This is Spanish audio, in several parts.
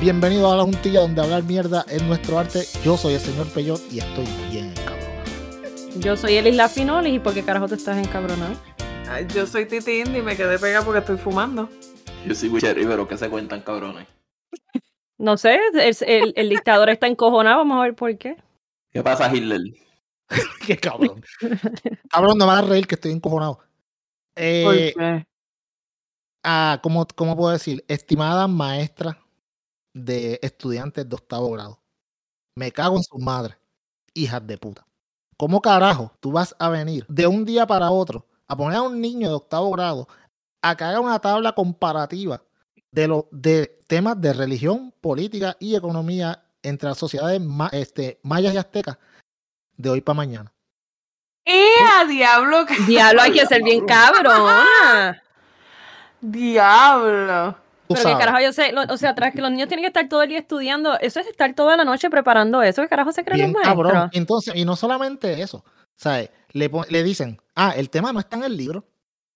Bienvenido a la juntilla donde hablar mierda es nuestro arte. Yo soy el señor Peyot y estoy bien cabrón. Yo soy Elis Lafinolis y ¿por qué carajo te estás encabronado? Ay, yo soy Titi Indy y me quedé pegada porque estoy fumando. Yo soy Wicheri, pero ¿qué se cuentan, cabrones? No sé, el, el- el dictador está encojonado, vamos a ver por qué. ¿Qué pasa, Hitler? Qué cabrón. cabrón, no me hagas reír que estoy encojonado. Eh, ¿Por qué? ah, ¿cómo, ¿Cómo puedo decir? Estimada maestra de estudiantes de octavo grado. Me cago en sus madres. Hijas de puta. ¿Cómo carajo tú vas a venir de un día para otro a poner a un niño de octavo grado a que haga una tabla comparativa de, lo, de temas de religión, política y economía entre las sociedades ma- este, mayas y aztecas de hoy para mañana? ¡Eh, a diablo! Diablo, hay que ser bien cabrona. ¡Diablo! Pero qué sabes. carajo yo sé, lo- o sea, tras que los niños tienen que estar todo el día estudiando, eso es estar toda la noche preparando eso, ¿qué carajo se creen los maestros? Entonces, y no solamente eso, ¿sabes? Le, le dicen, ah, el tema no está en el libro,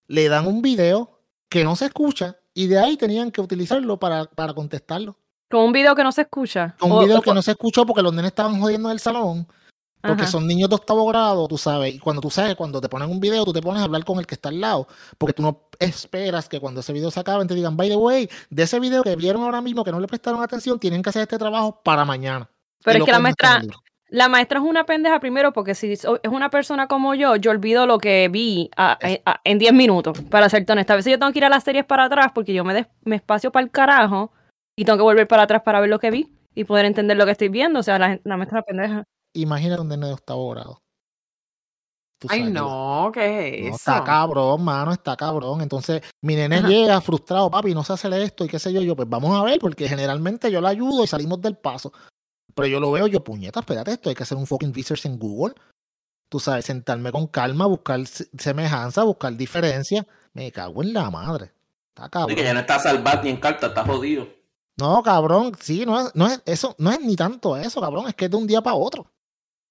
le dan un video que no se escucha y de ahí tenían que utilizarlo para, para contestarlo. Con un video que no se escucha. Un O- video o- que no se escuchó porque los nenes estaban jodiendo en el salón, porque Ajá. son niños de octavo grado, tú sabes, y cuando tú sabes, cuando te ponen un video, tú te pones a hablar con el que está al lado, porque tú no esperas que cuando ese video se acabe te digan, by the way, de ese video que vieron ahora mismo que no le prestaron atención, tienen que hacer este trabajo para mañana. Pero es que la maestra, la maestra es una pendeja primero porque si es una persona como yo, yo olvido lo que vi a- a- a- en 10 minutos, para serte honesta. A veces yo tengo que ir a las series para atrás porque yo me, des- me espacio para el carajo y tengo que volver para atrás para ver lo que vi y poder entender lo que estoy viendo. O sea, la, la maestra es una pendeja. Imagínate un nene de octavo grado. Ay, sabes, no, ¿qué No, es está eso? cabrón, mano, está cabrón. Entonces, mi nene Ajá. llega frustrado, papi, no sé hacer esto y qué sé yo. Yo, pues vamos a ver, porque generalmente yo le ayudo y salimos del paso. Pero yo lo veo, yo, puñeta, espérate, esto hay que hacer un fucking research en Google. Tú sabes, sentarme con calma, buscar se- semejanza, buscar diferencia. Me cago en la madre. Está cabrón. que ya no está salvat ni en carta, está jodido. No, cabrón, sí, no es, no es eso, no es ni tanto eso, cabrón, es que es de un día para otro.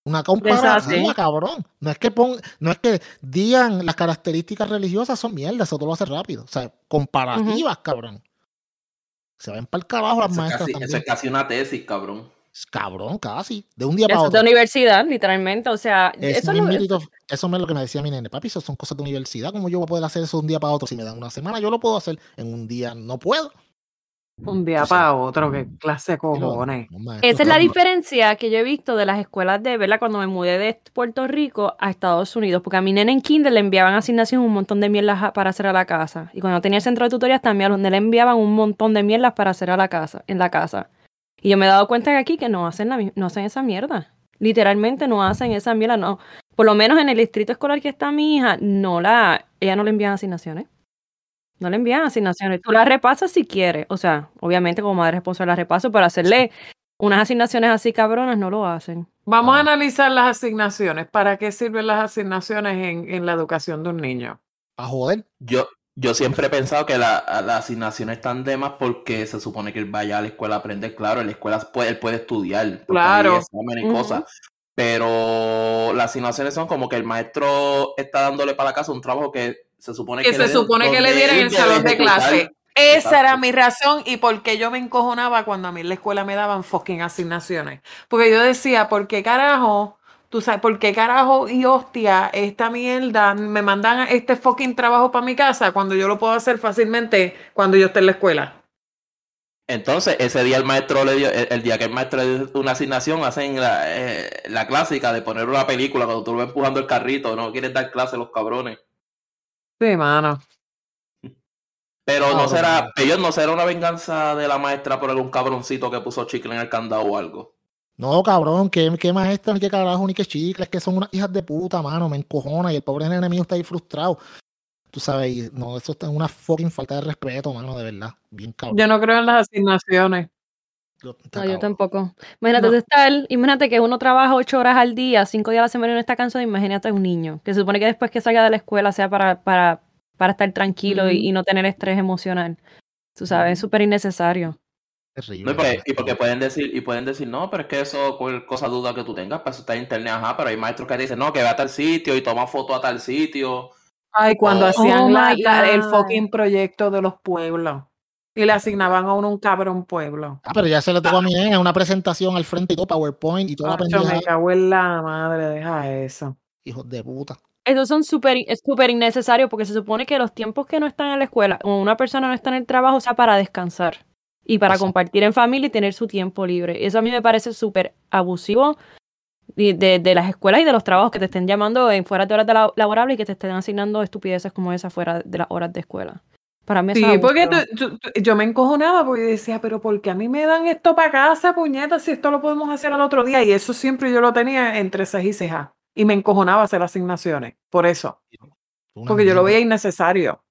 Una comparativa, así. cabrón. No es que pon, no es que digan las características religiosas son mierda, eso tú lo haces rápido. O sea, comparativas, cabrón. Se ven para el carajo las Eso es, maestras casi, también. eso es casi una tesis, cabrón. Cabrón, casi. De un día para Eso es de otro. universidad, literalmente. O sea, Eso, eso es lo- eso es lo que me decía mi nene. Papi, eso son cosas de universidad. ¿Cómo yo voy a poder hacer eso de un día para otro? Si me dan una semana, yo lo puedo hacer. En un día no puedo. Un día para otro, qué clase de cojones. Esa es la diferencia que yo he visto de las escuelas de, ¿verdad? Cuando me mudé de Puerto Rico a Estados Unidos, porque a mi nene en kinder le enviaban asignación un montón de mierdas para hacer a la casa. Y cuando tenía el centro de tutorías también a los le enviaban un montón de mierdas para hacer a la casa, en la casa. Y yo me he dado cuenta que aquí que no hacen, la, no hacen esa mierda. Literalmente no hacen esa mierda, no. Por lo menos en el distrito escolar que está mi hija, no la, ella no le envían asignaciones. No le envían asignaciones. Tú las repasas si quieres. O sea, obviamente como madre responsable las repaso, pero hacerle unas asignaciones así cabronas no lo hacen. Vamos a analizar las asignaciones. ¿Para qué sirven las asignaciones en, en la educación de un niño? A joder. Yo, yo siempre he pensado que la- las asignaciones están de más porque se supone que él vaya a la escuela a aprender. Claro, en la escuela puede, él puede estudiar. Claro. hay exámenes y Ujú. cosas. Pero las asignaciones son como que el maestro está dándole para la casa un trabajo que se supone Que que, se le- supone que le dieran el salón de clase. Esa era mi razón y por qué yo me encojonaba cuando a mí en la escuela me daban fucking asignaciones. Porque yo decía, ¿por qué carajo? Tú sabes, ¿por qué carajo y hostia esta mierda me mandan este fucking trabajo para mi casa cuando yo lo puedo hacer fácilmente cuando yo esté en la escuela? Entonces, ese día el maestro le dio, el, el día que el maestro le dio una asignación, hacen la, eh, la clásica de poner una película cuando tú lo ves empujando el carrito, no quieres dar clase los cabrones. Sí, mano. Pero no será, bueno. ellos no será una venganza de la maestra por algún cabroncito que puso chicle en el candado o algo. No, cabrón, qué, qué maestra, ni qué carajo, ni qué chicles, que son unas hijas de puta, mano, me encojona y el pobre nene mío está ahí frustrado. Tú sabes, y no, eso es una fucking falta de respeto, mano, de verdad. Bien cabrón. Yo no creo en las asignaciones. Yo- No, yo tampoco. Imagínate No. estar, imagínate que uno trabaja ocho horas al día, cinco días a la semana y no está cansado, imagínate un niño, que se supone que después que salga de la escuela sea para, para, para estar tranquilo y, no tener estrés emocional. Tú sabes, es súper innecesario. Terrible, No, y, porque, y pueden decir, y pueden decir, no, pero es que eso, cualquier cosa duda que tú tengas, para eso está en internet, ajá, pero hay maestros que dicen, no, que ve a tal sitio y toma foto a tal sitio. Ay, cuando Oh. hacían Oh la- el fucking proyecto de los pueblos. Y le asignaban a uno un cabrón pueblo. Ah, pero ya se le tocó a mi nena una presentación al frente y todo, PowerPoint y toda la pendeja. me cago en la madre, deja eso. Hijos de puta. Esos son súper es súper innecesarios porque se supone que los tiempos que no están en la escuela o una persona no está en el trabajo sea para descansar y para Exacto. compartir en familia y tener su tiempo libre. Eso a mí me parece súper abusivo de, de- de las escuelas y de los trabajos que te estén llamando en fuera de horas de la- laborables y que te estén asignando estupideces como esa fuera de las horas de escuela. Para mí Sí, porque tú- tú- tú- yo me encojonaba porque yo decía, pero ¿por qué a mí me dan esto para casa, puñetas, si esto lo podemos hacer al otro día? Y eso siempre yo lo tenía entre ceja y ceja. Y me encojonaba hacer asignaciones, por eso. Una Porque yo lo veía innecesario.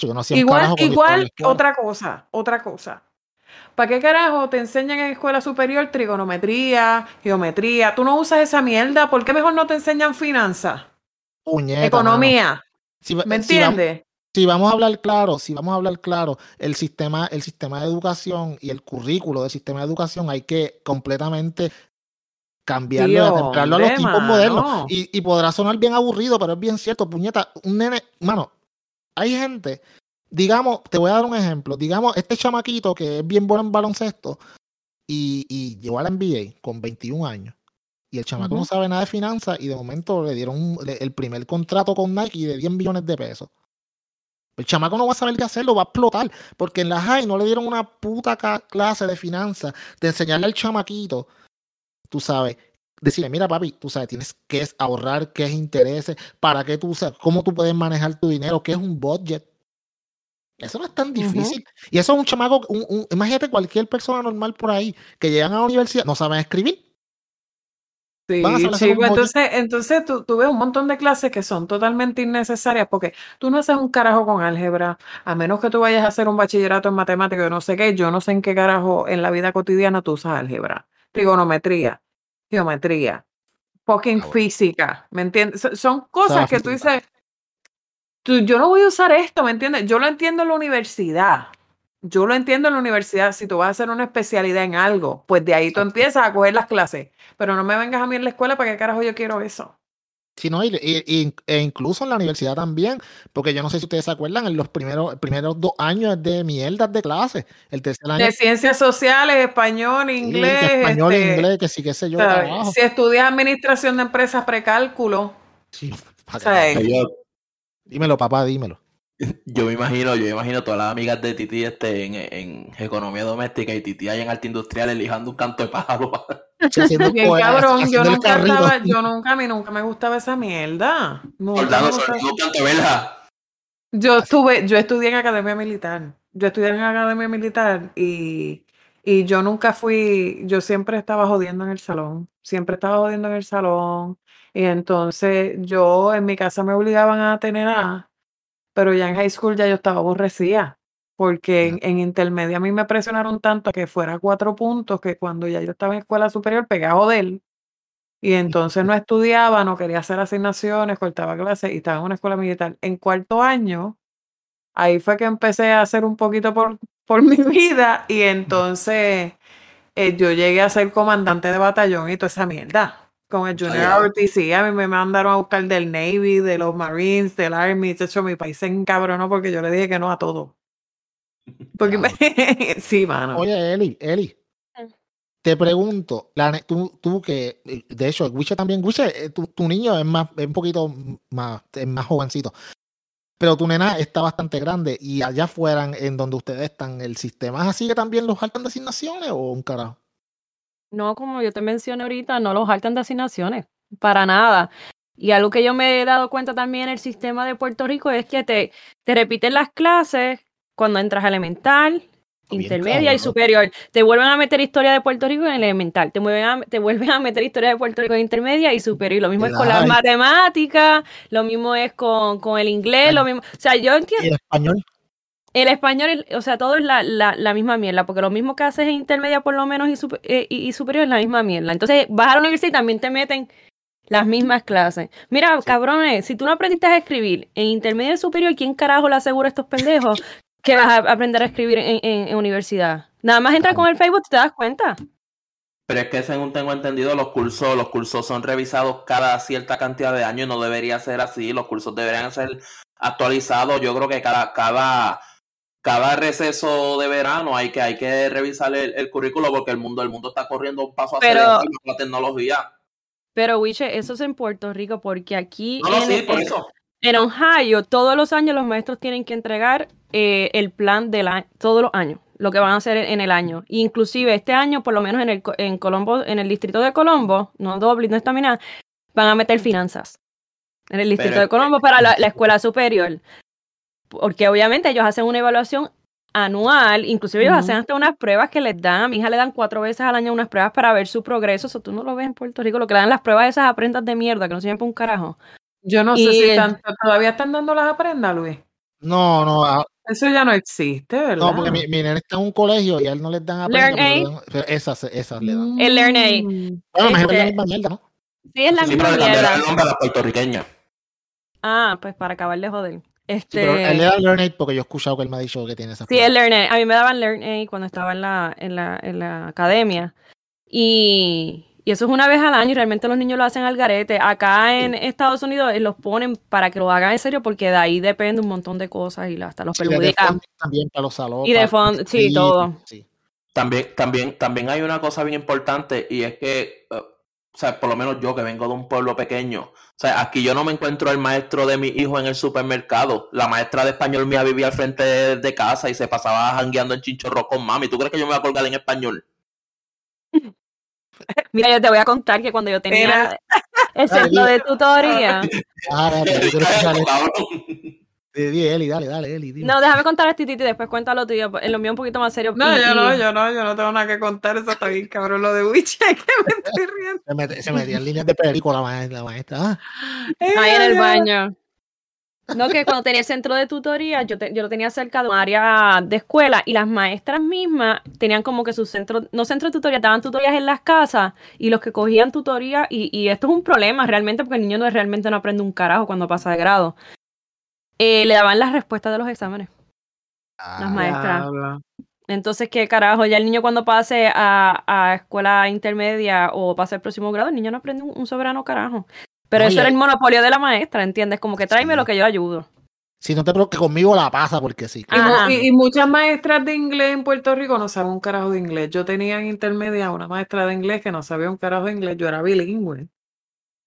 Yo no Igual, igual, otra cosa, otra cosa. ¿Para qué carajo te enseñan en escuela superior trigonometría, geometría? Tú no usas esa mierda, ¿por qué mejor no te enseñan finanzas? Puñeta, Economía. Si va- ¿me si entiendes? Si vamos a hablar claro, si vamos a hablar claro, el sistema, el sistema de educación y el currículo del sistema de educación hay que completamente cambiarlo atemperarlo a los tiempos modernos. Y, y podrá sonar bien aburrido, pero es bien cierto, puñeta, un nene, mano, hay gente, digamos, te voy a dar un ejemplo, digamos, este chamaquito que es bien bueno en baloncesto y, y llegó a la NBA con 21 años. Y el chamaco no sabe nada de finanzas y de momento le dieron un- le- el primer contrato con Nike de 10 millones de pesos. El chamaco no va a saber qué hacerlo, va a explotar. Porque en la high no le dieron una puta clase de finanzas, de enseñarle al chamaquito, tú sabes, decirle, mira papi, tú sabes, tienes que es ahorrar, qué es intereses, para qué tú sabes, cómo tú puedes manejar tu dinero, qué es un budget. Eso no es tan difícil. Y eso es un chamaco, un- un- imagínate cualquier persona normal por ahí que llegan a la universidad, no saben escribir. Sí, chico, entonces, entonces tú, tú ves un montón de clases que son totalmente innecesarias porque tú no haces un carajo con álgebra, a menos que tú vayas a hacer un bachillerato en matemáticas, yo no sé qué, yo no sé en qué carajo en la vida cotidiana tú usas álgebra, trigonometría, geometría, fucking Ah, bueno. física, ¿me entiendes? So- Son cosas que tú dices, tú, yo no voy a usar esto, ¿me entiendes? Yo lo entiendo en la universidad. Yo lo entiendo en la universidad. Si tú vas a hacer una especialidad en algo, pues de ahí tú Exacto. empiezas a coger las clases. Pero no me vengas a mí en la escuela para qué carajo yo quiero eso. Sí, no, y, y- e incluso en la universidad también, porque yo no sé si ustedes se acuerdan, en los primeros, primeros dos años de mierdas de clase, el tercer año, De ciencias sociales, español, sí, inglés. español, este, inglés, que sí, qué sé yo. Si estudias administración de empresas, precálculo. Sí, pa' que Dímelo, papá, dímelo. Yo me imagino, yo me imagino todas las amigas de Titi este, en, en economía doméstica y Titi allá en arte industrial elijando un canto de pájaro. Bien cabrón, yo nunca estaba, yo nunca, a mí nunca me gustaba esa mierda. Yo estuve, yo estudié en academia militar. Yo estudié en academia militar y, y yo nunca fui, yo siempre estaba jodiendo en el salón. Siempre estaba jodiendo en el salón. Y entonces yo en mi casa me obligaban a tener A, pero ya en high school ya yo estaba aborrecida. Porque en, en intermedia a mí me presionaron tanto a que fuera cuatro puntos que cuando ya yo estaba en escuela superior pegué a joder. Y entonces no estudiaba, no quería hacer asignaciones, cortaba clases y estaba en una escuela militar. En cuarto año, ahí fue que empecé a hacer un poquito por, por mi vida y entonces eh, yo llegué a ser comandante de batallón y toda esa mierda. Con el Junior ya. ROTC, a mí me mandaron a buscar del Navy, de los Marines, del Army, de hecho mi país se encabronó porque yo le dije que no a todo. Porque me- sí, mano. Oye, Eli, Eli, Mm. te pregunto, la tú, tú que, eh, de hecho, Wiche también, Wiche, eh, tu, tu niño es más, es un poquito más, es más jovencito, pero tu nena está bastante grande y allá afuera, en- donde ustedes están, ¿el sistema es así que también los faltan de asignaciones o un carajo? No, como yo te mencioné ahorita, no los faltan de asignaciones, para nada. Y algo que yo me he dado cuenta también en el sistema de Puerto Rico es que te, te repiten las clases cuando entras a elemental, Bien intermedia y superior. Te vuelven a meter historia de Puerto Rico en elemental, te vuelven a, te vuelven a meter historia de Puerto Rico en intermedia y superior. Y lo mismo es con las matemáticas, lo mismo es con, con el inglés, lo mismo. O sea, yo entiendo. ¿Y el español? El español, o sea, todo es la, la, la misma mierda, porque lo mismo que haces en intermedia por lo menos y, supe- eh, y, y superior es la misma mierda. Entonces, vas a la universidad y también te meten las mismas clases. Mira, cabrones, si tú no aprendiste a escribir en intermedia y superior, ¿quién carajo le asegura a estos pendejos que vas a aprender a escribir en, en- en universidad? Nada más entras con el Facebook te das cuenta. Pero es que según tengo entendido, los cursos, los cursos son revisados cada cierta cantidad de años no debería ser así. Los cursos deberían ser actualizados. Yo creo que cada, cada, cada receso de verano hay que, hay que revisar el, el currículo porque el mundo, el mundo está corriendo un paso hacia Pero- adelante con la tecnología. Pero, Wiche, eso es en Puerto Rico, porque aquí No, no, en, sí, por en- eso. en Ohio, todos los años los maestros tienen que entregar eh, el plan del año, todos los años, lo que van a hacer en el año. Inclusive este año, por lo menos en el en Colombo, en el distrito de Colombo, no Dublín, no está nada, van a meter finanzas. En el distrito Pero de Colombo para la, la escuela superior. Porque obviamente ellos hacen una evaluación anual, inclusive ellos hacen hasta unas pruebas que les dan, a mi hija le dan cuatro veces al año unas pruebas para ver su progreso, eso tú no lo ves en Puerto Rico, lo que le dan las pruebas esas aprendas de mierda, que no sirven para un carajo. Yo no sé si tanto, todavía están dando las aprendas, Luis. No, no, ah, Eso ya no existe, ¿verdad? no, porque mi, mi nene está en un colegio y a él no les dan Learn aprenda, pero A. le dan- pero esas, esas le dan. El Learn A. Bueno, me es la Este- misma mierda, ¿no? Sí, es la Sí, misma pero le cambiaron mierda. el nombre a la puertorriqueña. Ah, pues para acabar de joder. Sí, pero él le da Learn Aid porque yo he escuchado que él me ha dicho que tiene esa Sí, el Learn A. A mí me daban Learn A cuando estaba en la, en la, en la academia. Y, y eso es una vez al año y realmente los niños lo hacen al garete. Acá en Estados Unidos eh, los ponen para que lo hagan en serio porque de ahí depende un montón de cosas y hasta los Sí, de perjudica. fondo también para los salones. Y de fondo, sí, todo. Sí. También, también, también hay una cosa bien importante y es que, eh, o sea, por lo menos yo que vengo de un pueblo pequeño, o sea, aquí yo no me encuentro el maestro de mi hijo en el supermercado. La maestra de español mía vivía al frente de, de casa y se pasaba jangueando en chinchorro con mami. ¿Tú crees que yo me voy a colgar en español? Mira, yo te voy a contar que cuando yo tenía Era- el centro de tutoría. Ah, Di, Eli, dale, dale, Eli. di. No, déjame contar a Titi y después cuéntalo tuyo. En lo mío un poquito más serio. No, y- yo no, yo no, yo no tengo nada que contar, eso está bien cabrón lo de Witch, que me estoy riendo. Se, met- se metía en líneas de película la maestra. Ah, Ahí en el baño. No, que cuando tenía el centro de tutoría, yo, te- yo lo tenía cerca de un área de escuela y las maestras mismas tenían como que sus centros, no centros de tutoría, daban tutorías en las casas y los que cogían tutoría, y, y esto es un problema realmente porque el niño no, realmente no aprende un carajo cuando pasa de grado. Eh, le daban las respuestas de los exámenes, las ah, maestras. Entonces, ¿qué carajo? Ya el niño cuando pase a, a escuela intermedia o pase al próximo grado, el niño no aprende un, un soberano carajo. Pero eso era el monopolio de la maestra, ¿entiendes? Como que tráeme Sí. lo que yo ayudo. Si no te preocupes, conmigo la pasa porque sí. Y, y- y muchas maestras de inglés en Puerto Rico no saben un carajo de inglés. Yo tenía en intermedia una maestra de inglés que no sabía un carajo de inglés. Yo era bilingüe.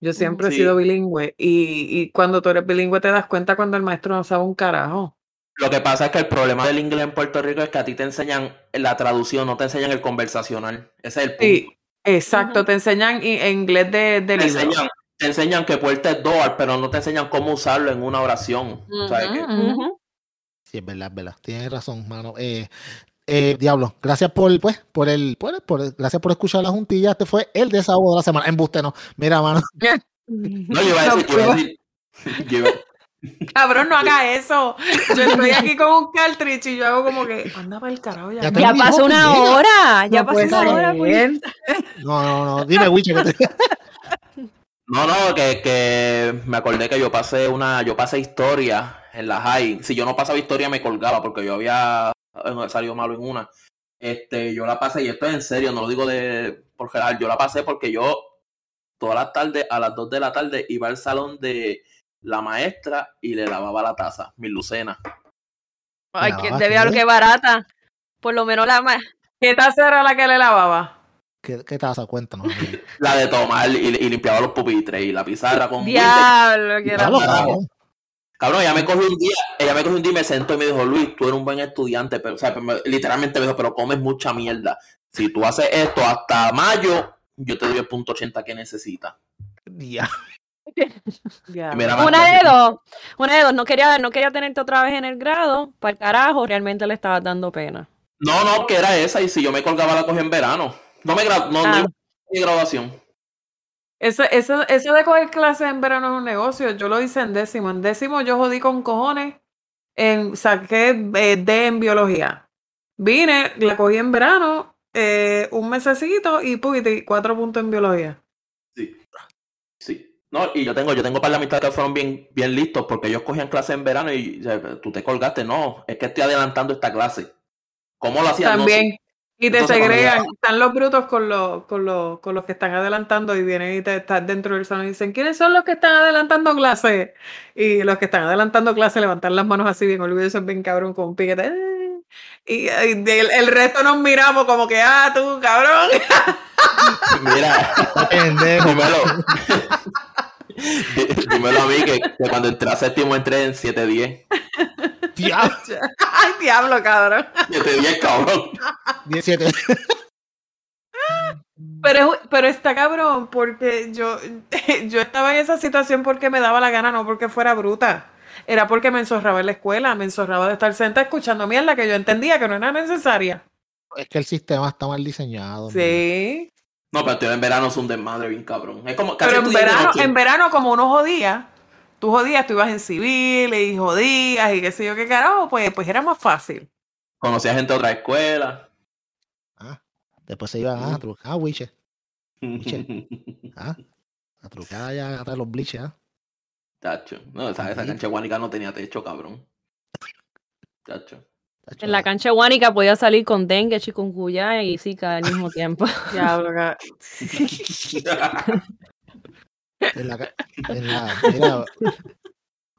Yo siempre he sido bilingüe. Y, y cuando tú eres bilingüe te das cuenta cuando el maestro no sabe un carajo. Lo que pasa es que el problema del inglés en Puerto Rico es que a ti te enseñan la traducción, no te enseñan el conversacional. Ese es el punto. Sí, exacto. Te enseñan en inglés de, de te libro. enseñan, te enseñan que puerta es door, pero no te enseñan cómo usarlo en una oración. Ujú. Sí, es verdad, es verdad. Tienes razón, mano. Eh, eh, Diablo, gracias por, pues, por el, por, por- gracias por escuchar la juntilla. Este fue el desahogo de la semana. Embuste, no. Mira, mano. No, yo iba a decir, yo iba a decir- yo iba- Cabrón, no haga eso. Yo estoy aquí con un cartridge y yo hago como que, anda para el carajo ya. Ya pasó una hora. Ya no pasó una hora. ser. No, no, no. Dime, Wiche, que te- No, no, que, que me acordé que yo pasé una, yo pasé historia en la high. Si yo no pasaba historia me colgaba porque yo había salido malo en una. Este, yo la pasé, y esto es en serio, no lo digo de por general, yo la pasé porque yo todas las tardes, a las 2 de la tarde, iba al salón de la maestra y le lavaba la taza, mi Lucena. Ay, La que debe haber ¿eh? que barata. Por lo menos la más. ¿Qué taza era la que le lavaba? ¿Qué, qué taza? Cuéntanos. La de tomar y, y limpiaba los pupitres y la pizarra con Diablo, que era. Cabrón. Ella me cogió un día, ella me cogió un día y me sentó y me dijo, Luis, tú eres un buen estudiante, pero, o sea, me- literalmente me dijo, pero comes mucha mierda. Si tú haces esto hasta mayo, yo te doy el punto 80 que necesitas. Ya. Una de dos. Una de dos. No quería, no quería tenerte otra vez en el grado. Para el carajo, realmente le estabas dando pena. No, no, que era esa, y si yo me colgaba la cogí en verano. No me gra no, no Ah. a mi graduación. Eso, eso, eso de coger clases en verano es un negocio. Yo lo hice en décimo. En décimo yo jodí con cojones. En, saqué eh, D en biología. Vine, la cogí en verano, eh, un mesecito y pugiti, cuatro puntos en biología. Sí. Sí. No, y yo tengo, yo tengo para la mitad que fueron bien, bien listos porque ellos cogían clases en verano y o sea, tú te colgaste. No, es que estoy adelantando esta clase. ¿Cómo lo hacían? No sé. Y te Entonces, segregan. ya- Están los brutos con los, con los, con los que están adelantando y vienen y te están dentro del salón y dicen, ¿quiénes son los que están adelantando clase? Y los que están adelantando clase levantan las manos así bien orgullosos, bien cabrón, con un piquete. "Eh". Y, y el, el resto nos miramos como que, ah, tú, cabrón. Mira, dímelo. Dí- Dímelo a mí que, que cuando entré a séptimo entré en 7-10. Diablo. Ay, diablo, cabrón. 7-10, cabrón. 17. Pero, pero está cabrón porque yo, yo estaba en esa situación porque me daba la gana, no porque fuera bruta. Era porque me enzorraba en la escuela, me enzorraba de estar sentada escuchando mierda que yo entendía que no era necesaria. Es que el sistema está mal diseñado. man. Sí. No, pero estoy en verano es un desmadre bien cabrón. Es como casi Pero en verano, en verano, como uno jodía, tú jodías, tú ibas en civil y jodías y qué sé yo qué carajo, pues, pues era más fácil. Conocí a gente de otra escuela. Después se iban a trucar, ah, wiche. Ah, a trucar allá atrás de los bliches, ah. Tacho. No, esa, esa cancha de Guanica no tenía techo, cabrón. Tacho. Tacho, En la cancha guánica podía salir con dengue, chikungunya y zika al mismo tiempo. Diablo, En la, en la, mira,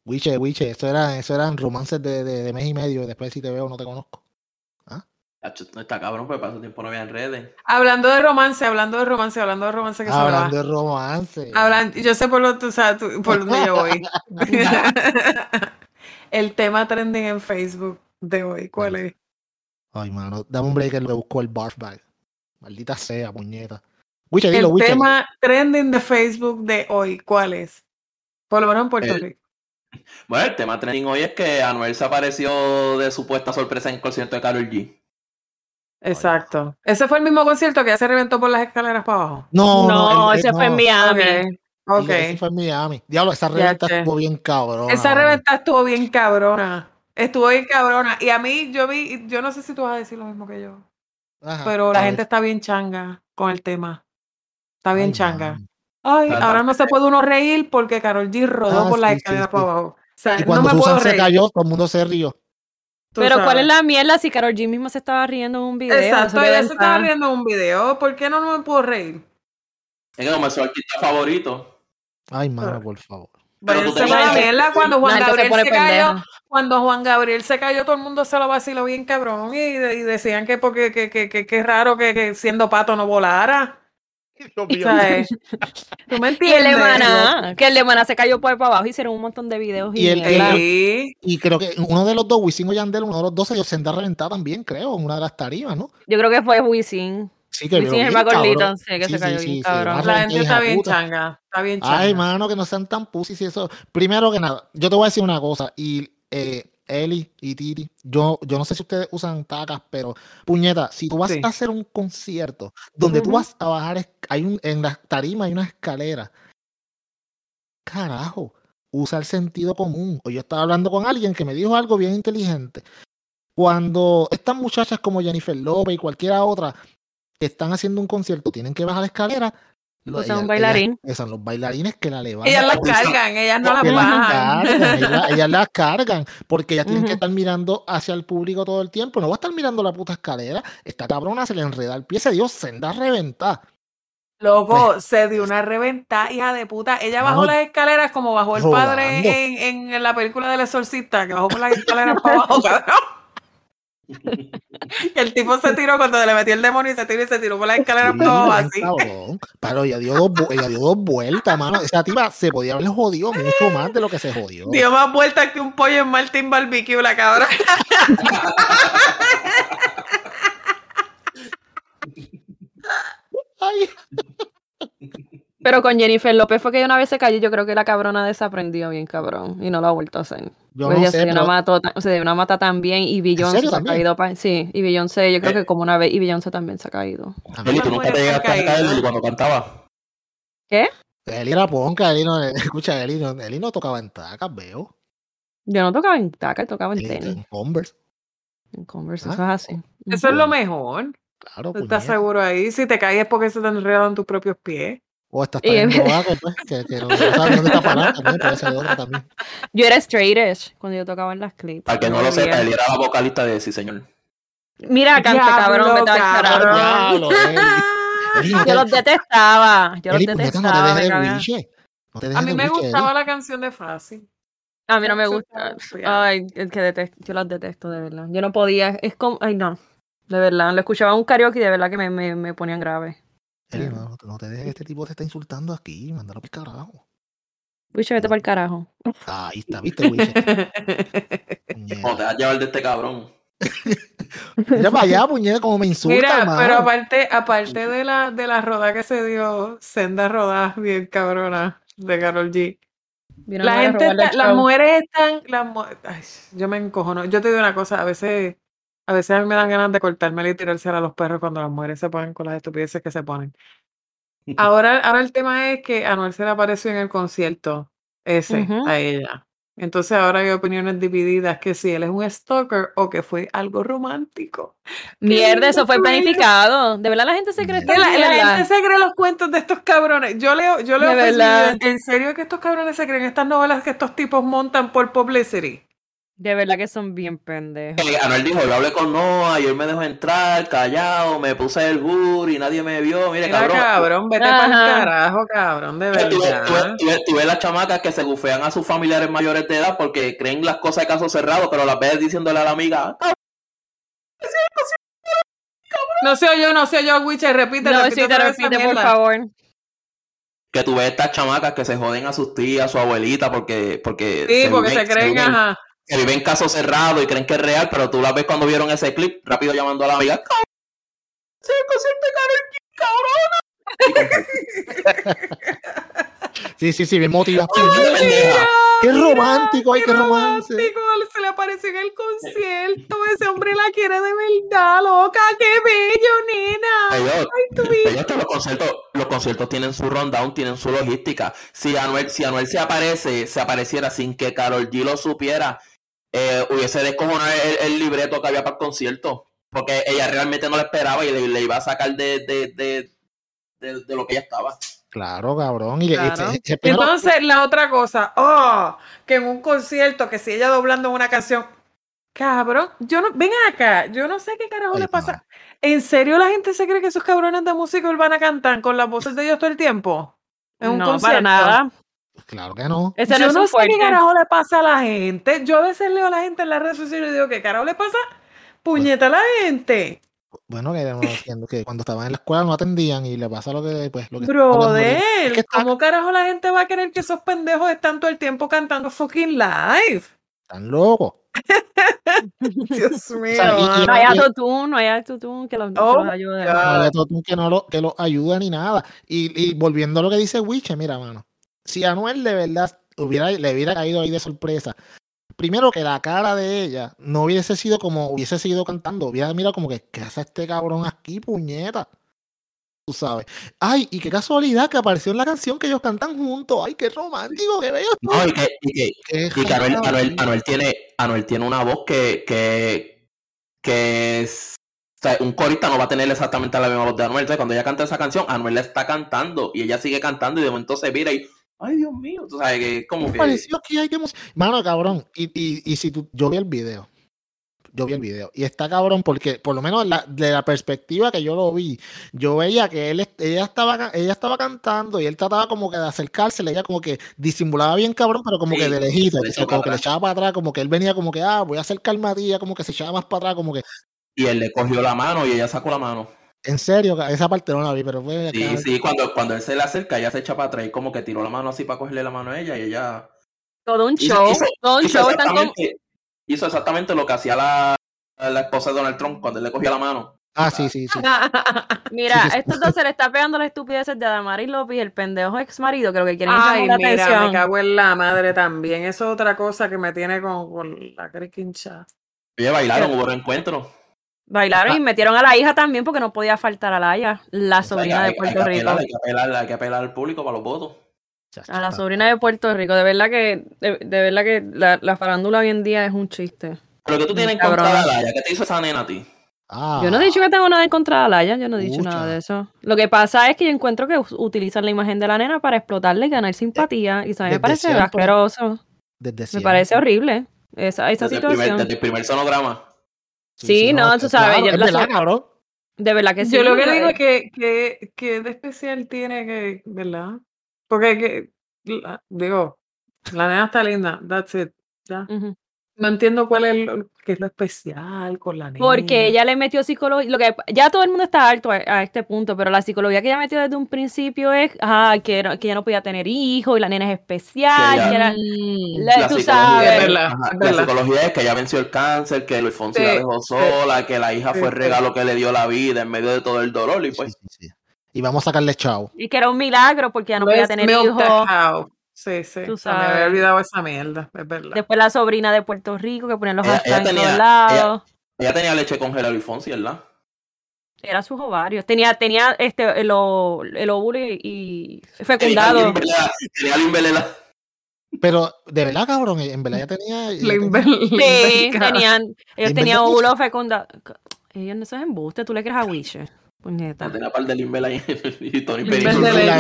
Wiche, Wiche, eso, era, eso eran romances de, de, de mes y medio. y Después, si te veo, no te conozco. Está cabrón, pero ese tiempo no había redes. Hablando de romance, hablando de romance, hablando de romance que se. Hablando de romance. Hablan- yo sé por, lo, tú sabes, tú- por dónde yo voy. el tema trending en Facebook de hoy, ¿cuál es? Ay, mano, dame un break que le busco el barf bag. Maldita sea, puñeta. Wiche, dilo, El Wiche. tema trending de Facebook de hoy, ¿cuál es? Por lo menos en Puerto El- Rico. Bueno, el tema trending hoy es que Anuel se apareció de supuesta sorpresa en el concierto de Karol G. Exacto. Ese fue el mismo concierto que ya se reventó por las escaleras para abajo. No, No, el- ese fue en no, Miami. Ok. sí, ese fue en Miami. Diablo, esa reventa estuvo bien cabrón. Esa reventa estuvo bien cabrona. Estuvo bien cabrona. Y a mí, yo vi, yo no sé si tú vas a decir lo mismo que yo, pero la gente está bien changa con el tema. Está bien changa. Ay, ahora no se puede uno reír porque Carol G rodó Ah, por las sí, escaleras sí. para abajo. O sea, Y cuando no me puedo Susan se reír. cayó, todo el mundo se rió. Pero ¿cuál sabes. es la mierda si Karol G mismo se estaba riendo en un video? Exacto, ella se estaba riendo en un video. ¿Por qué no, no me puedo reír? Es que su artista favorito. Ay, mano, por favor. Pero tú te la mierda cuando Juan Gabriel se, cayó. Cuando Juan Gabriel se cayó, todo el mundo se lo vaciló bien cabrón. Y, y decían que porque que, que, que, que raro que, que siendo pato no volara. O sea, ¿Tú me Y el entiendes? de Maná, que el de Maná se cayó por para abajo, hicieron un montón de videos y, Y el- mierda. Sí. Y creo que uno de los dos, Wisin o Yandel, uno de los dos se dio senda reventada también, creo, en una de las tarimas, ¿no? Yo creo que fue Wisin. Sí, que Wisin es el más gordito, sí, que Sí, se cayó sí, bien sí, cabrón. La gente está bien puta. changa. Está bien changa. Ay, mano, que no sean tan pusis y eso. Primero que nada, yo te voy a decir una cosa. Y eh, Eli y Titi, yo, yo no sé si ustedes usan tacas, pero puñeta, si tú vas Sí. a hacer un concierto donde tú vas a bajar, hay un, en la tarima hay una escalera. Carajo, usa el sentido común. O yo estaba hablando con alguien que me dijo algo bien inteligente. Cuando estas muchachas como Jennifer Lopez y cualquiera otra que están haciendo un concierto tienen que bajar la escalera, lo- Usan un bailarín. ellas- Usan los bailarines que la levantan. Ellas las cargan, ellas no las bajan. cargan, ellas, ellas las cargan, porque ellas tienen que estar mirando hacia el público todo el tiempo. No va a estar mirando la puta escalera. Esta cabrona se le enreda el pie, se dio senda reventar. Loco, se dio una reventada, hija de puta. Ella bajó las escaleras como bajó el rodando. padre en, en la película del exorcista, que bajó por las escaleras para abajo, cabrón. El tipo se tiró cuando le metió el demonio y se tiró y se tiró por escaleras para abajo Bien, así. cabrón. Pero ella dio, dos, ella dio dos vueltas, mano. Esa tipa se podía haber jodido mucho más de lo que se jodió. Dio más vueltas que un pollo en Martin Barbecue, la cabra. Ay, Pero con Jennifer López fue que una vez se cayó, yo creo que la cabrona desaprendió bien cabrón y no lo ha vuelto a hacer. yo Pues no sé, se dio una pero mató ta- se dio una mata también y Beyoncé se ha también? caído. pa- sí, y Beyoncé, yo creo Eh. que como una vez, y Beyoncé también se ha caído. Eli, tú nunca te llegaste a cuando cantaba. Eli era ponca, Eli no, escucha, Eli no, Eli no tocaba en tacas, veo. Yo no tocaba en taca, tocaba en En, tenis, en Converse, en Converse, Ah. eso es así. Eso es lo mejor. claro. ¿Tú estás seguro ahí? Si te caes es porque se te enredan tus propios pies. O tan drogada que, pues, que, que no, no sabes dónde está parada también, puede ser otra también. Yo era straight edge cuando yo tocaba en las clips. Para que no lo sepa, él era la vocalista de Sí, señor. Mira, cante cabrón, vete al cabrón. no Yo te- los detestaba, yo los Eli, no detestaba. te me dejes de. No te dejes A mí de me biche, Eli. gustaba la canción de Fácil. A mí no me gusta. Ay, es que detesto, yo las detesto, de verdad. Yo no podía, es como, ay no, de verdad. Lo escuchaba en un karaoke y de verdad que me, me, me ponían grave. No, no te dejes que este tipo te está insultando aquí, mándalo por carajo. Wicho, vete para el carajo. Ahí está, viste, Wiche. Como te vas a llevar de este cabrón. Mira para allá, puñeta, como me insulta, Mira, pero aparte, aparte de la, de la roda que se dio, senda roda bien cabrona de Carol G. La gente, el está- las mujeres están, las ay, yo me encojono. Yo te digo una cosa, a veces, a veces a mí me dan ganas de cortarme y tirársela a los perros cuando las mujeres se ponen con las estupideces que se ponen. Ahora, ahora el tema es que Anuel se le apareció en el concierto ese a ella. Entonces ahora hay opiniones divididas que si él es un stalker o que fue algo romántico. Mierda, eso fue planificado. De verdad la gente se cree. Que la, la gente se cree los cuentos de estos cabrones. Yo leo, yo leo ¿En serio que estos cabrones se creen estas novelas que estos tipos montan por publicity? De verdad que son bien pendejos. Eh, Anuel dijo, yo hablé con Noah y él me dejó entrar, callado, me puse el hood y nadie me vio. Mire, Mira, cabrón. cabrón, vete para el carajo, cabrón, de verdad. tú ves- las chamacas que se bufean a sus familiares mayores de edad porque creen las cosas de caso cerrado, pero las ves diciéndole a la amiga, "Ah, No se oyó, no se oyó, Witcher, repite, No, repite sí, te otra vez esa repite, por favor. que tú ves estas chamacas que se joden a sus tías, a su abuelita, porque, porque, Sí, porque viven- se creen, ajá. Que viven caso cerrado y creen que es real, pero tú las ves cuando vieron ese clip, rápido llamando a la amiga, "Cabrón, ese concierto de Karol G, cabrón". Sí, sí, sí, bien motivado. Qué romántico, ay, qué romance. romántico, Se le apareció en el concierto. Ese hombre la quiere de verdad, loca. ¡Qué bello, nena! Ay, que los conciertos, los conciertos tienen su rundown, tienen su logística. Si Anuel, si Anuel se aparece, se apareciera sin que Carol G lo supiera, eh, hubiese descojonado el, el libreto que había para el concierto. Porque ella realmente no lo esperaba y le, le iba a sacar de, de, de, de- de lo que ella estaba. Claro, cabrón. Y, Claro. este- este Y primero- entonces, la otra cosa, oh, que en un concierto, que si ella doblando una canción, cabrón, yo no, ven acá, yo no sé qué carajo Ay, le pasa. ¿En serio la gente se cree que esos cabrones de música urbana cantan con las voces de ellos todo el tiempo? En un no, concierto. para nada. Claro que no. Ese yo no es no sé qué carajo le pasa a la gente. Yo a veces leo a la gente en las redes sociales y digo, ¿qué carajo le pasa? Puñeta a la gente. Bueno, que, cuando estaban en la escuela no atendían y le pasa lo que, pues, lo que Brother, de- es que está- ¿cómo carajo la gente va a querer que esos pendejos estén todo el tiempo cantando fucking live? están locos. Dios mío. sea, y- y-. No hay autotune, no hay autotune que los, que Oh los ayude. No de todo que no lo, que los ayuda ni nada. Y, y volviendo a lo que dice Wiche, mira, mano. Si Anuel de verdad hubiera, le hubiera caído ahí de sorpresa, primero que la cara de ella no hubiese sido como hubiese seguido cantando, hubiera mirado como que, ¿qué hace este cabrón aquí, puñeta? Tú sabes. Ay, y qué casualidad que apareció en la canción que ellos cantan juntos. Ay, qué romántico, qué bello. No, y que, y que, Qué y que Anuel, raro. Anuel- Anuel tiene, Anuel tiene una voz que, que, que es, o sea, un corista no va a tener exactamente la misma voz de Anuel. Entonces, cuando ella canta esa canción, Anuel la está cantando y ella sigue cantando y de momento se vira y, ay, Dios mío, tú sabes que como que... pareció que hay que Mano, cabrón. Y, y, y si tú, yo vi el video. Yo vi el video. Y está cabrón porque, por lo menos la- de la perspectiva que yo lo vi, yo veía que él, ella estaba, ella estaba cantando y él trataba como que de acercársele. Ella como que disimulaba bien cabrón, pero como Sí, que de lejito. le como que le echaba para atrás, como que él venía como que, ah, voy a acercarme a ti, ella como que se echaba más para atrás, como que, Y él le cogió la mano y ella sacó la mano. En serio, esa parte no la vi, pero fue Sí, acá- sí, cuando, cuando él se le acerca, ella se echa para atrás y como que tiró la mano así para cogerle la mano a ella y ella... Todo un show. hizo- todo un hizo show. Están con... exactamente, hizo exactamente lo que hacía la, la esposa de Donald Trump cuando él le cogía la mano. Ah, sí, sí, sí. Mira, Sí, sí. estos dos se le está pegando las estupideces de Adamari López y el pendejo ex marido que lo que quieren es Ay, llamar la mira, me cago en la madre también. Eso es otra cosa que me tiene con, con la criquincha. Oye, bailaron, hubo reencuentro. Bailaron Ah. y metieron a la hija también porque no podía faltar a la hija, la sobrina Hay- de Puerto hay Rico. apelar, hay, que apelar, hay que apelar al público para los votos. A la sobrina de Puerto Rico. De verdad que, de, de verdad que la, la farándula hoy en día es un chiste. Pero que tú tienes contra de Alaya, ¿qué te hizo esa nena a ti? Ah, Yo no he dicho que tengo nada en contra de Alaya, yo no he dicho Mucha. nada de eso. Lo que pasa es que yo encuentro que utilizan la imagen de la nena para explotarle y ganar simpatía. Y eso a mí me parece siempre. asqueroso. desde Me siempre. parece horrible. Esa, esa Desde el, primer, situación. desde el primer sonograma. Sí, no, tú sabes, yo- es la verdad, cabrón. De verdad que sí. Yo lo que yo- digo es que, que, que de especial tiene que, ¿verdad? Porque que, la- digo, La nena está linda. That's it. Ya. Ujú. No entiendo cuál es lo, qué es lo especial con la nena. Porque ella le metió psicología, lo que ya todo el mundo está alto a, a este punto, pero la psicología que ella metió desde un principio es ah, que, no- que ella no podía tener hijos y la nena es especial, Que ella- que era- Mm. la- tú psicología, sabes. Es verdad, ajá, la psicología es que ella venció el cáncer, que Luis Fonsi la dejó sí. sola, que la hija Sí, fue el sí. regalo que le dio la vida en medio de todo el dolor y pues sí, sí. Y vamos a sacarle chavo. y que era un milagro porque ya no podía Let's tener hijos. Sí, sí. Tú Se me había sabes. olvidado esa mierda. Es verdad. Después la sobrina de Puerto Rico que ponían los Ella- ella hashtags en todos tenía- lados. ella tenía leche congelada Luis Fonsi, ¿verdad? Era sus ovarios. Tenía, tenía este, el, o- el óvulo y, y fecundado. Tenía Limbelela. Pero, de verdad, cabrón, en verdad ya tenía. ella La la Sí, tenían, ellos ¿Inventé tenían eso? óvulos fecundados. Ellos no es embuste, tú le crees a Wisher. Puñeta. No tenía par de Limbela ahí y Tony Limbela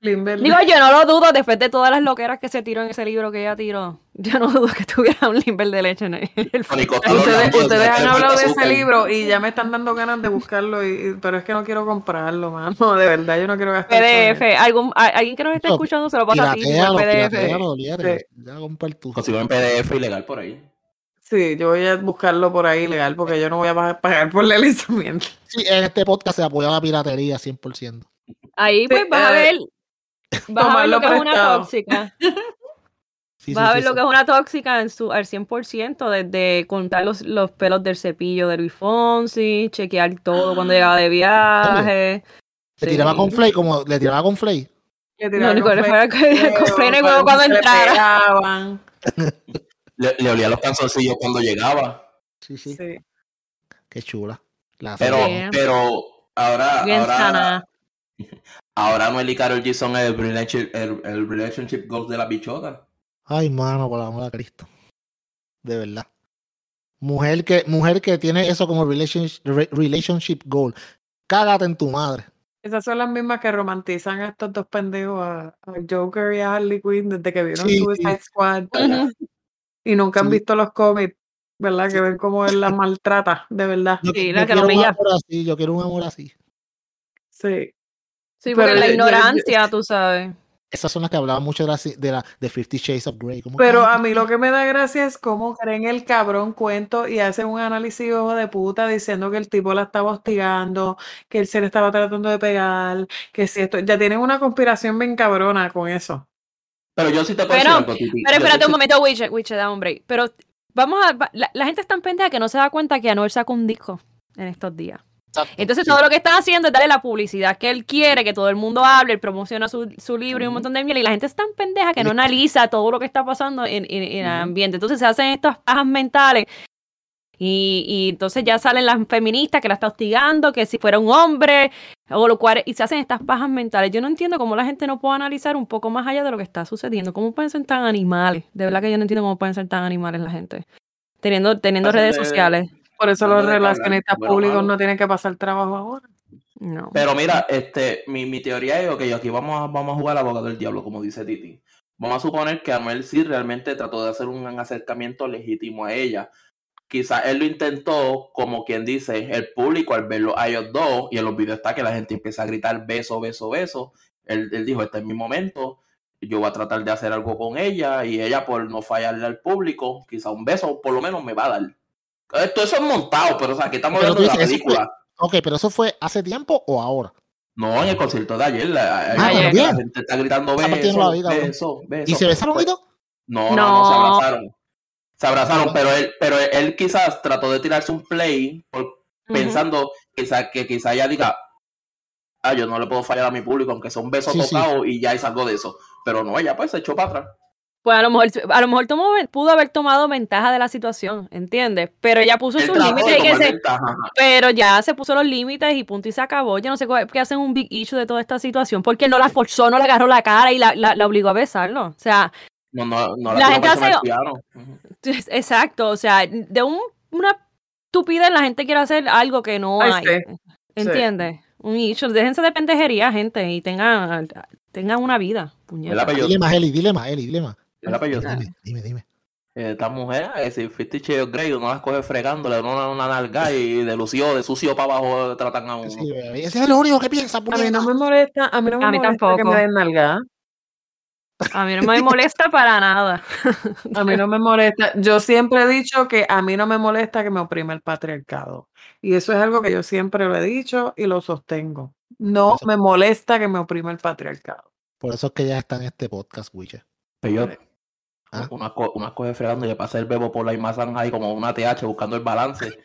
Digo, yo no lo dudo después de todas las loqueras que se tiró en ese libro que ella tiró. Yo no dudo que tuviera un limber de leche en el Ustedes, ustedes han hablado de ese libro y ya me están dando ganas de buscarlo, y, pero es que no quiero comprarlo, mano. De verdad, yo no quiero gastar. PDF. ¿Algún, alguien que nos esté escuchando se lo pasa a ti PDF. Consigo en PDF ilegal por ahí. Sí, yo voy a buscarlo por ahí legal porque yo no voy a pa- pagar por el lanzamiento. Sí, en este podcast se apoya la piratería 100%. Ahí pues Sí, vas a eh, ver. Vas a ver lo que es una tóxica. Sí, Vas sí, a ver sí, lo sí. que es una tóxica en su, al 100%, desde contar los, los pelos del cepillo de Luis Fonsi, chequear todo cuando llegaba de viaje. Le tiraba con Flay, como le tiraba con Flay. Le No, tiraron Nico, le fue- fue a feo, comprar en el cuando se le olía los calzoncillos cuando llegaba. Sí, sí. Sí. Qué chula. La Pero, pero ahora, Bien ahora, sana. ahora Noel y Karol G son el relationship, el, el relationship goals de la bichota. Ay, mano, por la amor a Cristo. De verdad. Mujer que, mujer que tiene eso como relationship, re- relationship goal. Cágate en tu madre. Esas son las mismas que romantizan a estos dos pendejos, a, a Joker y a Harley Quinn, desde que vieron Sí, Suicide Squad. Y nunca han Sí. visto los cómics, ¿verdad? Que ven cómo él la maltrata, de verdad. Yo, Sí, yo la que quiero lo un amor así, yo quiero un amor así. Sí. Sí, Pero porque la yo- yo- yo- ignorancia, tú sabes. Esas son las que hablaban mucho de la, de la de Fifty Shades of Grey. Pero "Ay, a mí lo que me da gracia es cómo creen el cabrón cuento y hacen un análisis hijo de puta diciendo que el tipo la estaba hostigando, que él se le estaba tratando de pegar, que si esto, ya tienen una conspiración bien cabrona con eso. Pero yo sí te puedo Pero- decir algo. Pero espérate un momento, Witcher, Witcher, da hombre. Pero vamos a. la gente es tan pendeja que no se da cuenta que Anuel sacó un disco en estos días. Exacto, Entonces sí. todo lo que están haciendo es darle la publicidad que él quiere, que todo el mundo hable, él promociona su, su libro y un montón de miel, y la gente es tan pendeja que no analiza todo lo que está pasando en, en- en el ambiente. Entonces se hacen estas pajas mentales y, y entonces ya salen las feministas que la está hostigando, que si fuera un hombre, o lo cual, y se hacen estas pajas mentales. Yo no entiendo cómo la gente no puede analizar un poco más allá de lo que está sucediendo. ¿Cómo pueden ser tan animales? De verdad que yo no entiendo cómo pueden ser tan animales la gente. Teniendo, teniendo redes de- sociales. Por eso los relacionistas bueno, públicos malo. no tienen que pasar trabajo ahora. No. Pero mira, este, mi, mi teoría es, ok, aquí vamos a, vamos a jugar al abogado del diablo, como dice Titi. Vamos a suponer que Anuel sí realmente trató de hacer un acercamiento legítimo a ella. Quizás él lo intentó, como quien dice, el público al verlo a ellos dos, y en los videos está que la gente empieza a gritar beso, beso, beso. Él, él dijo, este es mi momento, yo voy a tratar de hacer algo con ella, y ella por no fallarle al público, quizá un beso por lo menos me va a dar. Esto eso es montado, pero o sea, aquí estamos Pero hablando de la fue- película. Ok, pero eso fue hace tiempo o ahora. No, en el concierto de ayer. La, Ah, la- gente está gritando beso, vida, beso, beso. ¿Y se besaron y Pues? No, no, no, se abrazaron. Se abrazaron, pero él, pero él quizás trató de tirarse un play por- pensando quizá, que quizá ella diga, ah, yo no le puedo fallar a mi público, aunque sea un beso Sí, sí. tocado y ya es algo de eso. Pero no, ella pues se echó para atrás. Pues a lo mejor, a lo mejor tomó, pudo haber tomado ventaja de la situación, ¿entiendes? Pero ella puso sus límites y se, pero ya se puso los límites y punto y se acabó. Yo no sé cuál- qué hacen un big issue de toda esta situación, porque él no la forzó, no le agarró la cara y la, la- la obligó a besarlo. O sea, No, no, no La la, gente hace- exacto, o sea, de un, una estupidez la gente quiere hacer algo que no Ay, hay. sí. ¿Entiendes? Un issue. Déjense de pendejería, gente, y tengan, tengan una vida. puñeta. ¿Verdad, Pello? Dile más, Eli, dile más, Eli, dile más. ¿Verdad, Pello? Dime, dime, dime. Eh, Estas mujeres, eh, si Fifty Shades of Grey, uno las coge fregándole, uno una, una nalga y de lucio, de sucio para abajo tratan a uno. Sí, ese es lo único que piensa, A mí puñeta. no me molesta, a mí no me A mí molesta que me den nalgada. A mí no me molesta para nada. A mí no me molesta. Yo siempre he dicho que a mí no me molesta que me oprime el patriarcado. Y eso es algo que yo siempre lo he dicho y lo sostengo. No Eso- me molesta que me oprime el patriarcado. Por eso es que ya está en este podcast, Wiche. Pero yo, Ah. unas, co- unas cosas fregando y le pasé el bebo por la imagen ahí como una TH buscando el balance.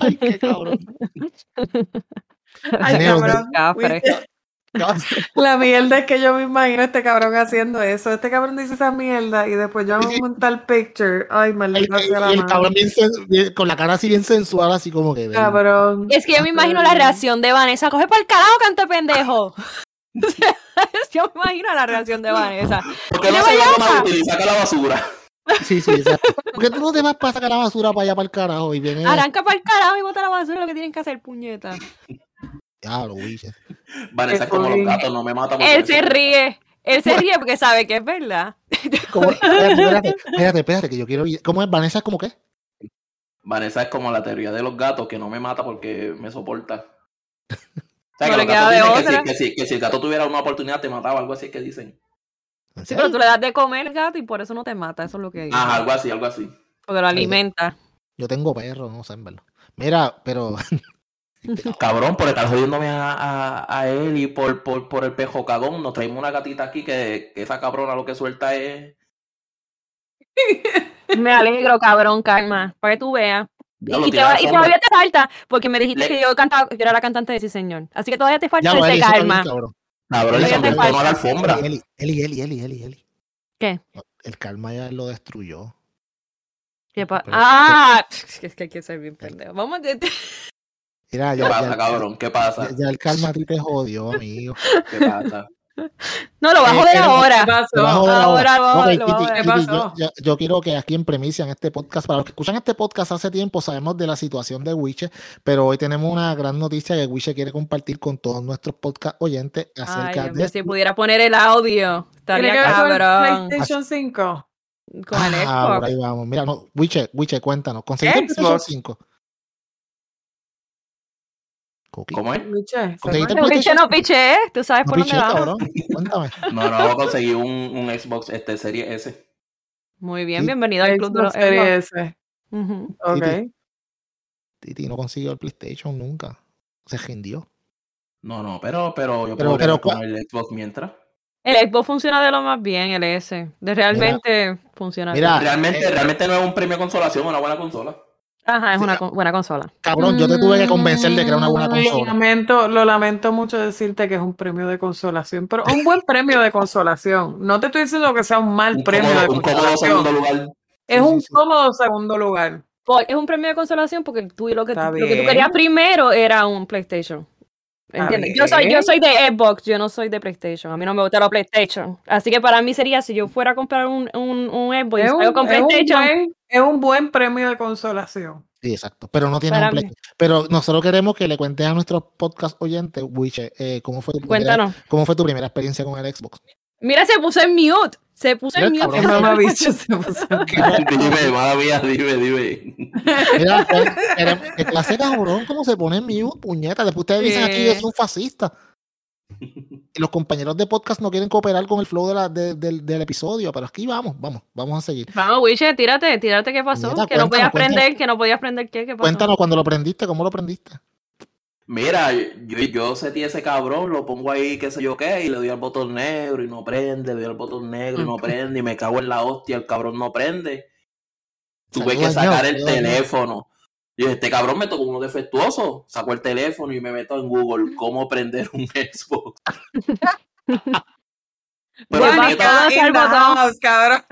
Ay, qué cabrón. Ay, cabrón. La mierda es que yo me imagino a este cabrón haciendo eso. Este cabrón dice esa mierda y después yo hago un tal picture. Ay, El, maldita sea la el madre. cabrón bien sen- bien- con la cara así bien sensual, así como que. ven. Cabrón. Es que yo me imagino la reacción de Vanessa. Coge para el carajo, canto pendejo. yo me imagino la reacción de Vanessa. ¿Por qué no se lo allá. toma y saca la basura? Sí, sí, exacto. ¿Por qué tú no te vas para sacar la basura para allá para el carajo? Y viene. Arranca para el carajo y bota la basura, lo que tienen que hacer, puñeta. Diablo, Wiche. Vanessa es como los gatos, no me mata Él se ríe. Él se ríe porque sabe que es verdad. ¿Cómo? Espérate, espérate, espérate, espérate, que yo quiero. ¿Cómo es Vanessa? ¿Cómo qué? Vanessa es como la teoría de los gatos que no me mata porque me soporta. O sea, No que le los queda gatos de dicen que otra. si, que, si, que si el gato tuviera una oportunidad te mataba, algo así es que dicen. ¿En Sí, pero tú le das de comer al gato y por eso no te mata. Eso es lo que dice. Ajá, algo así, algo así. Porque lo alimenta. Yo tengo perro, no sé, en verdad. Mira, pero. Cabrón, por estar jodiéndome a, a, a él y por, por, por el pejo cagón, nos traemos una gatita aquí que, que esa cabrona lo que suelta es. Me alegro, cabrón, calma. Para que tú veas. Y, te va- todavía te falta, porque me dijiste Le- que yo cantaba, que yo era la cantante de Sí Señor. Así que todavía te falta Ya, calma. cabrón. Cabrón, le Todavía te cambió el tono a la alfombra. Eli, Eli, Eli, Eli, Eli, Eli. ¿Qué? El karma ya lo destruyó. ¿Qué pa- Pero- ah, es que hay que ser bien pendejo. Vamos a... Mira, ¿Qué ya, pasa, ya- cabrón? ¿Qué pasa? ya- ya el karma a ti te jodió, amigo. ¿Qué pasa? No, lo a Eh, joder pero- ahora. ¿Qué pasó? Te vas a joder ahora lo- Ok, lo Titi, vamos a- ¿Qué pasó? yo, yo- yo quiero que aquí en Primicia, en este podcast, para los que escuchan este podcast hace tiempo, sabemos de la situación de Wiche, pero hoy tenemos una gran noticia que Wiche quiere compartir con todos nuestros podcast oyentes Ay, acerca Dios de si pudiera poner el audio, ¿Tiene estaría cabrón. PlayStation 5? Con el Ah, Xbox. ahí vamos. Mira, no, Wiche, Wiche, cuéntanos. ¿Conseguiste el PlayStation Xbox. 5? Cookie. ¿Cómo es? Miche, ¿Conseguiste se el fue. Piche, no piche, tú sabes No por dónde cabrón. Cuéntame. No, no, conseguí un, un Xbox este, Serie S. Muy bien, Sí. bienvenido al club de los Xbox Series Xbox. S. Ujú. Ok. Titi. Titi no consiguió el PlayStation nunca. Se rindió. No, no, pero, pero yo Pero- puedo pero el Xbox mientras. El Xbox funciona de lo más bien, el S. De realmente funciona Mira, bien. Realmente, eh, realmente no es un premio de consolación, es una buena consola. Ajá, es sí, una con- buena consola. Cabrón, yo te tuve que convencer de que era una buena Lo consola. lamento, lo lamento mucho decirte que es un premio de consolación, pero un buen premio de consolación. No te estoy diciendo que sea un mal Un premio cómodo, de un cómodo consolación. segundo lugar. Es Sí, un sí. cómodo segundo lugar. Es un premio de consolación porque tú lo que, lo que tú querías primero era un PlayStation. ¿Entiendes? Yo soy, yo soy de Xbox, yo no soy de PlayStation. A mí no me gusta la PlayStation. Así que para mí sería si yo fuera a comprar un, un, un Xbox Es un, con es un PlayStation. buen, es un buen premio de consolación. Sí, exacto. Pero no tiene un. Pero nosotros queremos que le cuentes a nuestros podcast oyentes, Wiche, eh, ¿cómo, fue tu primera, Cuéntanos. ¿cómo fue tu primera experiencia con el Xbox? Mira, se puso en mute. Se puso en mute. Mamá bicho se puso. dime, madre mía, dime, dime. Mira, qué clase cabrón, ¿cómo se pone en mute, puñeta? Después ustedes dicen aquí que es un fascista. Y los compañeros de podcast no quieren cooperar con el flow de la- de- del, del episodio, pero aquí vamos, vamos, vamos a seguir. Vamos, Wiche, tírate, tírate qué pasó. Que no podías aprender, que no podías aprender qué, qué pasó. Cuéntanos cuando lo prendiste, ¿cómo lo prendiste? Mira, yo, yo setí ese cabrón, lo pongo ahí, qué sé yo qué, y le doy al botón negro y no prende, le doy al botón negro y no prende, y me cago en la hostia, el cabrón no prende. Tuve que sacar el teléfono. Y este cabrón me tocó uno defectuoso. Saco el teléfono y me meto en Google cómo prender un Xbox. Pero house, cabrón.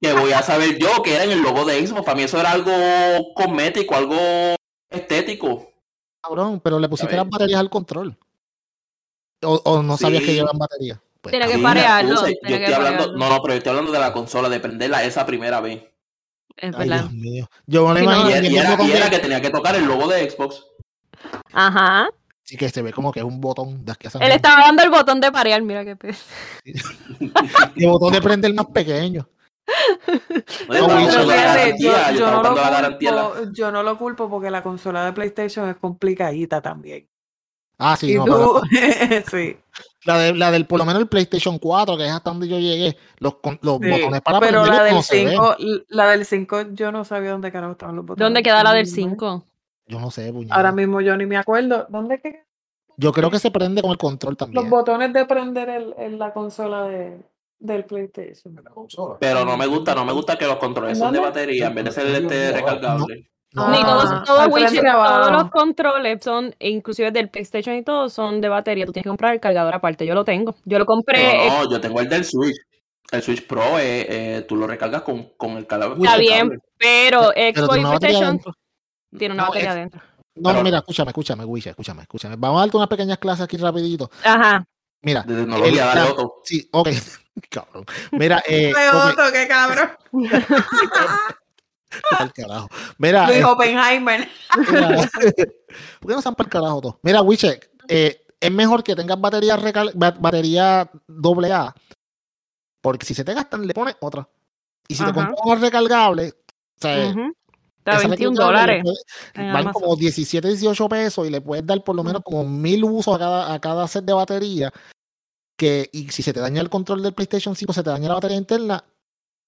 que voy a saber yo que era en el logo de Xbox. Para mí eso era algo cosmético, algo estético. Cabrón, pero le pusiste las baterías al control. O, o no sabías que llevan batería. Pues, Tiene que parearlo, tiene Yo que estoy hablando, no, no, pero yo estoy hablando de la consola, de prenderla esa primera vez. Es Ay, verdad. Dios mío. Yo me imagino Y, que era- y era, y que tenía que tocar el logo de Xbox. Ajá. Sí, que se ve como que es un botón de aquí a Él estaba dando el botón de parear, mira qué pe... El botón de prender más pequeño. No, yo, no lo en culpo, yo no lo culpo porque la consola de PlayStation es complicadita también. Ah, sí, no, tú, pero sí. la, de- la del, por lo menos el PlayStation 4, que es hasta donde yo llegué, los, los Sí, botones para pero la del no se ven. 5, la del 5 yo no sabía dónde carajo estaban los botones. ¿Dónde queda la del Mm, 5? Yo no sé, puñeta. Ahora mismo yo ni me acuerdo. ¿Dónde que Yo creo que se prende con el control los también. botones de prender el, el- la consola de, del PlayStation? Pero no me gusta, no me gusta que los controles son de batería en vez de ser este recargable. No, Ni Ah, todos, todos, al Witcher, todos los controles son, e inclusive del PlayStation y todo, son de batería. Tú tienes que comprar el cargador aparte. Yo lo tengo. Yo lo compré. No, no, yo tengo el del Switch. El Switch Pro, eh, eh, tú lo recargas con, con el cargador. Está bien, pero Xbox tiene y una batería PlayStation adentro. tiene una No, batería adentro. No, Pero- mira, escúchame, escúchame, Wisha, escúchame, escúchame. Vamos a darte unas pequeñas clases aquí rapidito. Ajá. Mira, De tecnología, el- dale la- otro. sí, ok, cabrón. Mira, eh, Otto, qué cabrón. pa'l carajo. Mira, Luis eh, Oppenheimer. mira, ¿por qué no están para el carajo todos? Mira, Wiche, eh, es mejor que tengas batería batería doble A, porque si se te gastan, le pones otra. Y si te compras una recargable, o sea, Ujú. Está esa 21 recargable le dólares. Amazon. como 17, 18 pesos y le puedes dar por lo menos como mil usos a cada, a cada set de batería. Que, y si se te daña el control del PlayStation 5, se te daña la batería interna,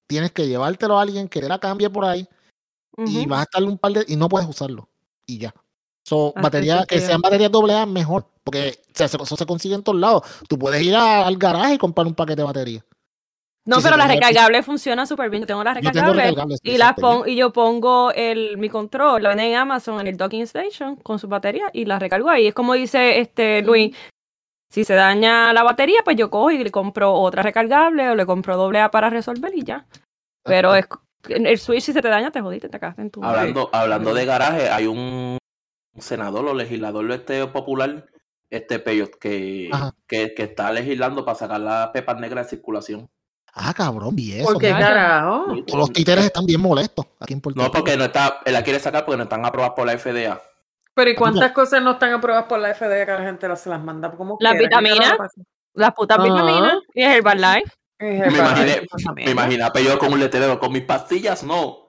tienes que llevártelo a alguien que te la cambie por ahí y vas a estar un par de. y no puedes usarlo. Y ya. So, batería, que sean baterías doble A mejor. Porque o sea, eso se consigue en todos lados. Tú puedes ir a- al garaje y comprar un paquete de batería. No, pero tengo- recargables funcionan súper bien. Yo tengo las Yo tengo recargables recargables. y, las pon- y yo pongo el, mi control, lo venden en Amazon, en el docking station, con su batería y la recargo ahí. Es como dice este Luis, si se daña la batería, pues yo cojo y le compro otra recargable o le compro doble A para resolver y ya. Pero es el Switch si se te daña, te jodiste, te cagaste en tu Hablando, hablando de garaje, hay un senador o legislador este popular, este Peyot, que, que, que está legislando para sacar las pepas negras de circulación. Ah, cabrón, y eso. ¿Por qué mano. carajo? Todos los títeres están bien molestos aquí en Puerto No, porque no está, él la quiere sacar porque no están aprobadas por la FDA. Pero ¿y cuántas cosas no están aprobadas por la FDA que la gente se las manda? como Las vitaminas. Las putas Ah. vitaminas y es Herbalife. Me el imaginé, me imaginé a Peyot con un letrero con mis pastillas, no.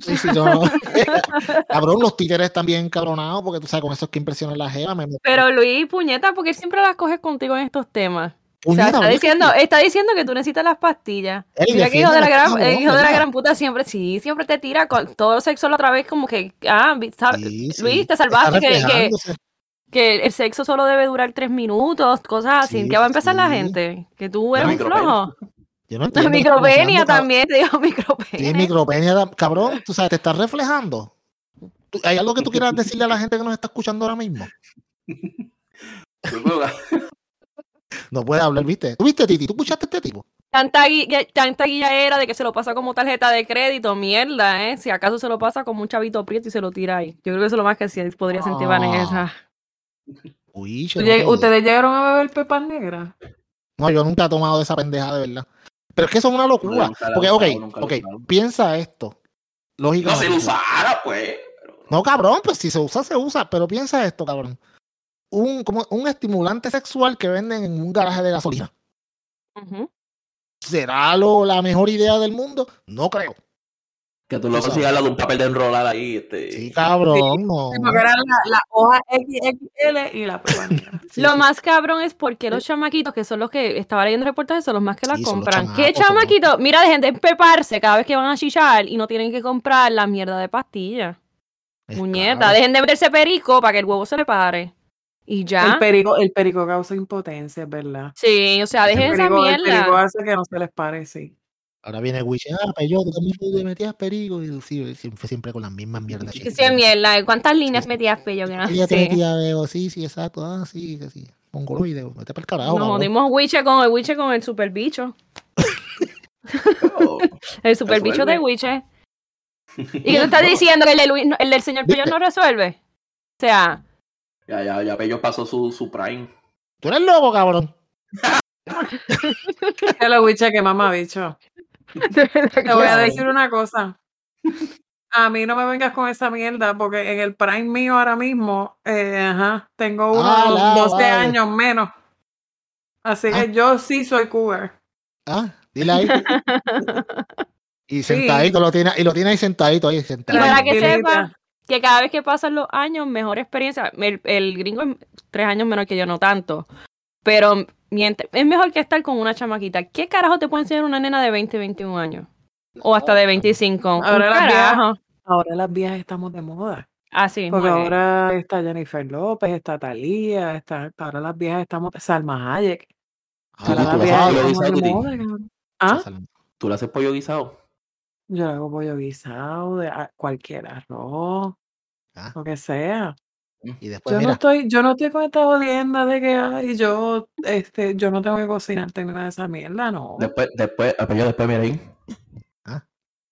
Sí, sí, yo no. Cabrón, los títeres están bien cabronados porque tú sabes, con eso es que impresiona la jeva. Me, Pero Luis, puñeta, porque siempre las coges contigo en estos temas. O Puñeta, sea, está diciendo, está diciendo que tú necesitas las pastillas. Mira que hijo de la gran, cabrón, el hijo de la gran puta siempre, sí, siempre te tira con todo el sexo la otra vez como que, ah, Sí, sí. Luis, te salvaste que, que, el sexo solo debe durar tres minutos, cosas así. Sí, ¿Qué va a empezar la sí. gente? Que tú eres un micropenia. flojo. Yo no entiendo Micropenia también, te digo Sí, micropenia. micropenia, da- cabrón, tú sabes, te estás reflejando. ¿Hay algo que tú quieras decirle a la gente que nos está escuchando ahora mismo? No puede hablar, ¿viste? ¿Tú viste, Titi? ¿Tú escuchaste a este tipo? Tanta, guilla, tanta guilla era de que se lo pasa como tarjeta de crédito, mierda, ¿eh? Si acaso se lo pasa como un chavito prieto y se lo tira ahí. Yo creo que eso es lo más que sí podría sentir Ah. Vanessa. Uy, che, no, Oye, te- ¿Ustedes llegaron a beber pepas negras? no, yo nunca he tomado de esa pendeja, de verdad. Pero es que eso es una locura. he Porque, ok, usado, ok, piensa esto. No Lógicamente. se lo usara, pues. No, cabrón, pues si se usa, se usa. Pero piensa esto, cabrón. Un, como un estimulante sexual que venden en un garaje de gasolina. ¿Será lo, la mejor idea del mundo? No creo. Que tú sabes. consigas la de un papel de enrolar ahí. Este. Sí, cabrón, no. Sí, porque eran la, la hoja XXL y la negra. Sí, lo sí. más cabrón es porque los chamaquitos, que son los que estaba leyendo reportajes, son los más que la compran. ¿Qué los- chamaquitos? Mira, dejen de empeparse cada vez que van a chichar y no tienen que comprar la mierda de pastillas. Es Muñeta, caro. dejen de meterse perico para que el huevo se le pare. Y ya. El perico, el perico causa impotencia, es verdad. Sí, o sea, dejen esa perico, el perico mierda. hace que no se les pare, sí. Ahora viene Wish, ah, pero yo tú también te metías perico. Y sí, siempre, siempre con las mismas mierdas. Sí, mierda. ¿Cuántas líneas metías pello que no Ella te metía, veo, sí, sí, exacto. Ah, sí, que sí. Mongoloide, vete para el carajo. Nos jodimos Wiche con el Wiche con el super bicho. Oh, El super bicho de. Wiche. ¿Y qué tú estás diciendo que el, del señor Pello no resuelve? O sea, ya, ya, ya Peyot pasó su, su prime. Tú eres loco, cabrón. Que lo biche que mamá bicho. Te voy a decir una cosa. A mí no me vengas con esa mierda, porque en el prime mío ahora mismo, eh, ajá, tengo unos Ah, la 12 madre. años menos. Así Ah. que yo sí soy cougar. Ah, dile ahí. Y sentadito lo tiene, y lo tiene ahí sentadito ahí, y sentadito. para que sepa, que cada vez que pasan los años, mejor experiencia. El, el gringo es tres años menor que yo, no tanto. Pero miente, es mejor que estar con una chamaquita. ¿Qué carajo te puede enseñar una nena de 20, 21 años? O hasta de 25. Ahora las viejas-. Ahora las viejas estamos de moda. Así Porque ahora está Jennifer López, está Talía, está, ahora las viejas estamos Salma Hayek. Ahora tú las lo viejas estamos de moda. ¿Ah? ¿Tú le haces pollo guisado? Yo le hago pollo guisado, de cualquier arroz, Ah. lo que sea. Y después, Yo no estoy, yo no estoy con esta jodienda de que ay, yo, este, yo no tengo que cocinar nada de esa mierda, no. Después, después, ah, yo después, mira ahí.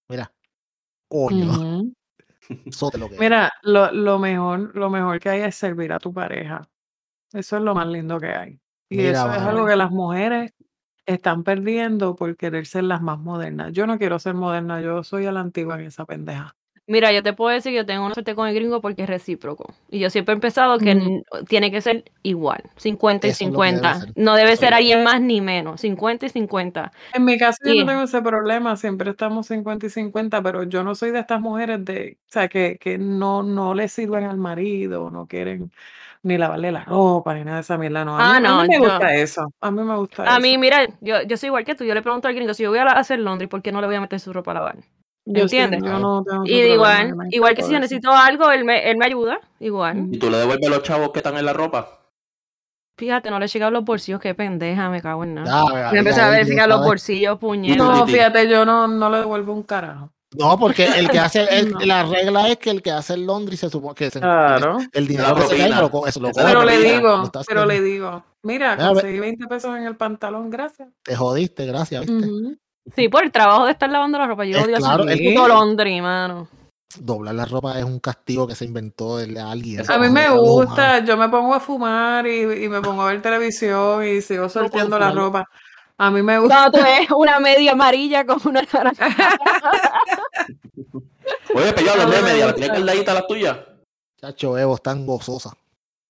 mira. Coño, lo que es. Mira, lo, lo mejor, lo mejor que hay es servir a tu pareja. Eso es lo más lindo que hay. Y Mira, eso es algo que las mujeres están perdiendo por querer ser las más modernas. Yo no quiero ser moderna, yo soy a la antigua en esa pendeja. Mira, yo te puedo decir que yo tengo una suerte con el gringo porque es recíproco. Y yo siempre he empezado que n- tiene que ser igual, 50 y Eso es lo que debe 50. ser. No debe Eso ser es. alguien más ni menos, 50 y 50. En mi caso yo no tengo ese problema, siempre estamos 50 y 50, pero yo no soy de estas mujeres de, o sea, que, que no, no le sirven al marido, no quieren ni lavarle la ropa, ni nada de esa mierda. No, a Ah, mí, a mí no, me yo- gusta eso, a mí me gusta A eso. mí, mira, yo, yo soy igual que tú. Yo le pregunto al gringo, si yo voy a hacer laundry, ¿por qué no le voy a meter su ropa a lavar? Yo sí, ¿entiendes? yo no tengo ese Y problema, igual, igual que si yo necesito algo, él me, él me ayuda, igual. ¿Y tú le devuelves los chavos que están en la ropa? Fíjate, no le llegan los bolsillos, qué pendeja, me cago en nada. Ya, vea, Me empecé ya a él verificar los sabe. bolsillos, puñetas. No, fíjate, yo no, no le devuelvo un carajo. No, porque el que hace, el- No. la regla es que el que hace el laundry se supone que se, Claro. el dinero que se cae lo, eso lo Pero le digo, pero le digo, mira, conseguí 20 pesos en el pantalón, gracias. Te jodiste, gracias, ¿viste? Sí, por el trabajo de estar lavando la ropa. Yo Es odio claro, hacer el- puto laundry, mano. Doblar la ropa es un castigo que se inventó de alguien. A mí es me gusta, yo me pongo a fumar y, y me pongo a ver televisión y sigo sorteando la fumar. ropa. A mí me gusta. No, tú ves una media amarilla con una naranja. Oye, pero yo hablando de A mí me media, ¿la tienes cargadita la tuya? Chacho, Evo, están gozosas.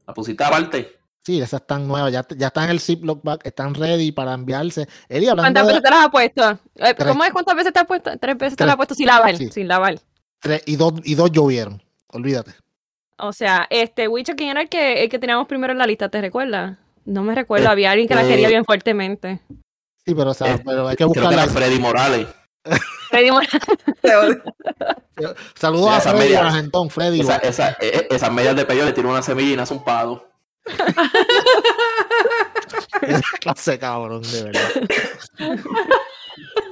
¿La pusiste aparte? Sí, esas están nuevas, ya, ya están en el Ziploc bag, están ready para enviarse. Eli, ¿Cuántas de veces te las has puesto? Eh, Tres. ¿Cómo es? ¿Cuántas veces te has puesto? Tres veces te las has puesto sin lavar. Sí. Sin lavar. tres, y dos, y dos llovieron, olvídate. O sea, este, Wicho, ¿quién era el que, el que teníamos primero en la lista? ¿Te recuerdas? No me recuerdo, había alguien que la quería bien fuertemente. Sí, pero, o sea, Eh, pero hay que Creo que buscarla. era Freddy Morales. Freddy Mor- Saludos Mira, a Freddy Argentón, Freddy. Esa, esa, eh, esas medias de pello le tiró una semilla y nace un pado. Clase cabrón, de verdad.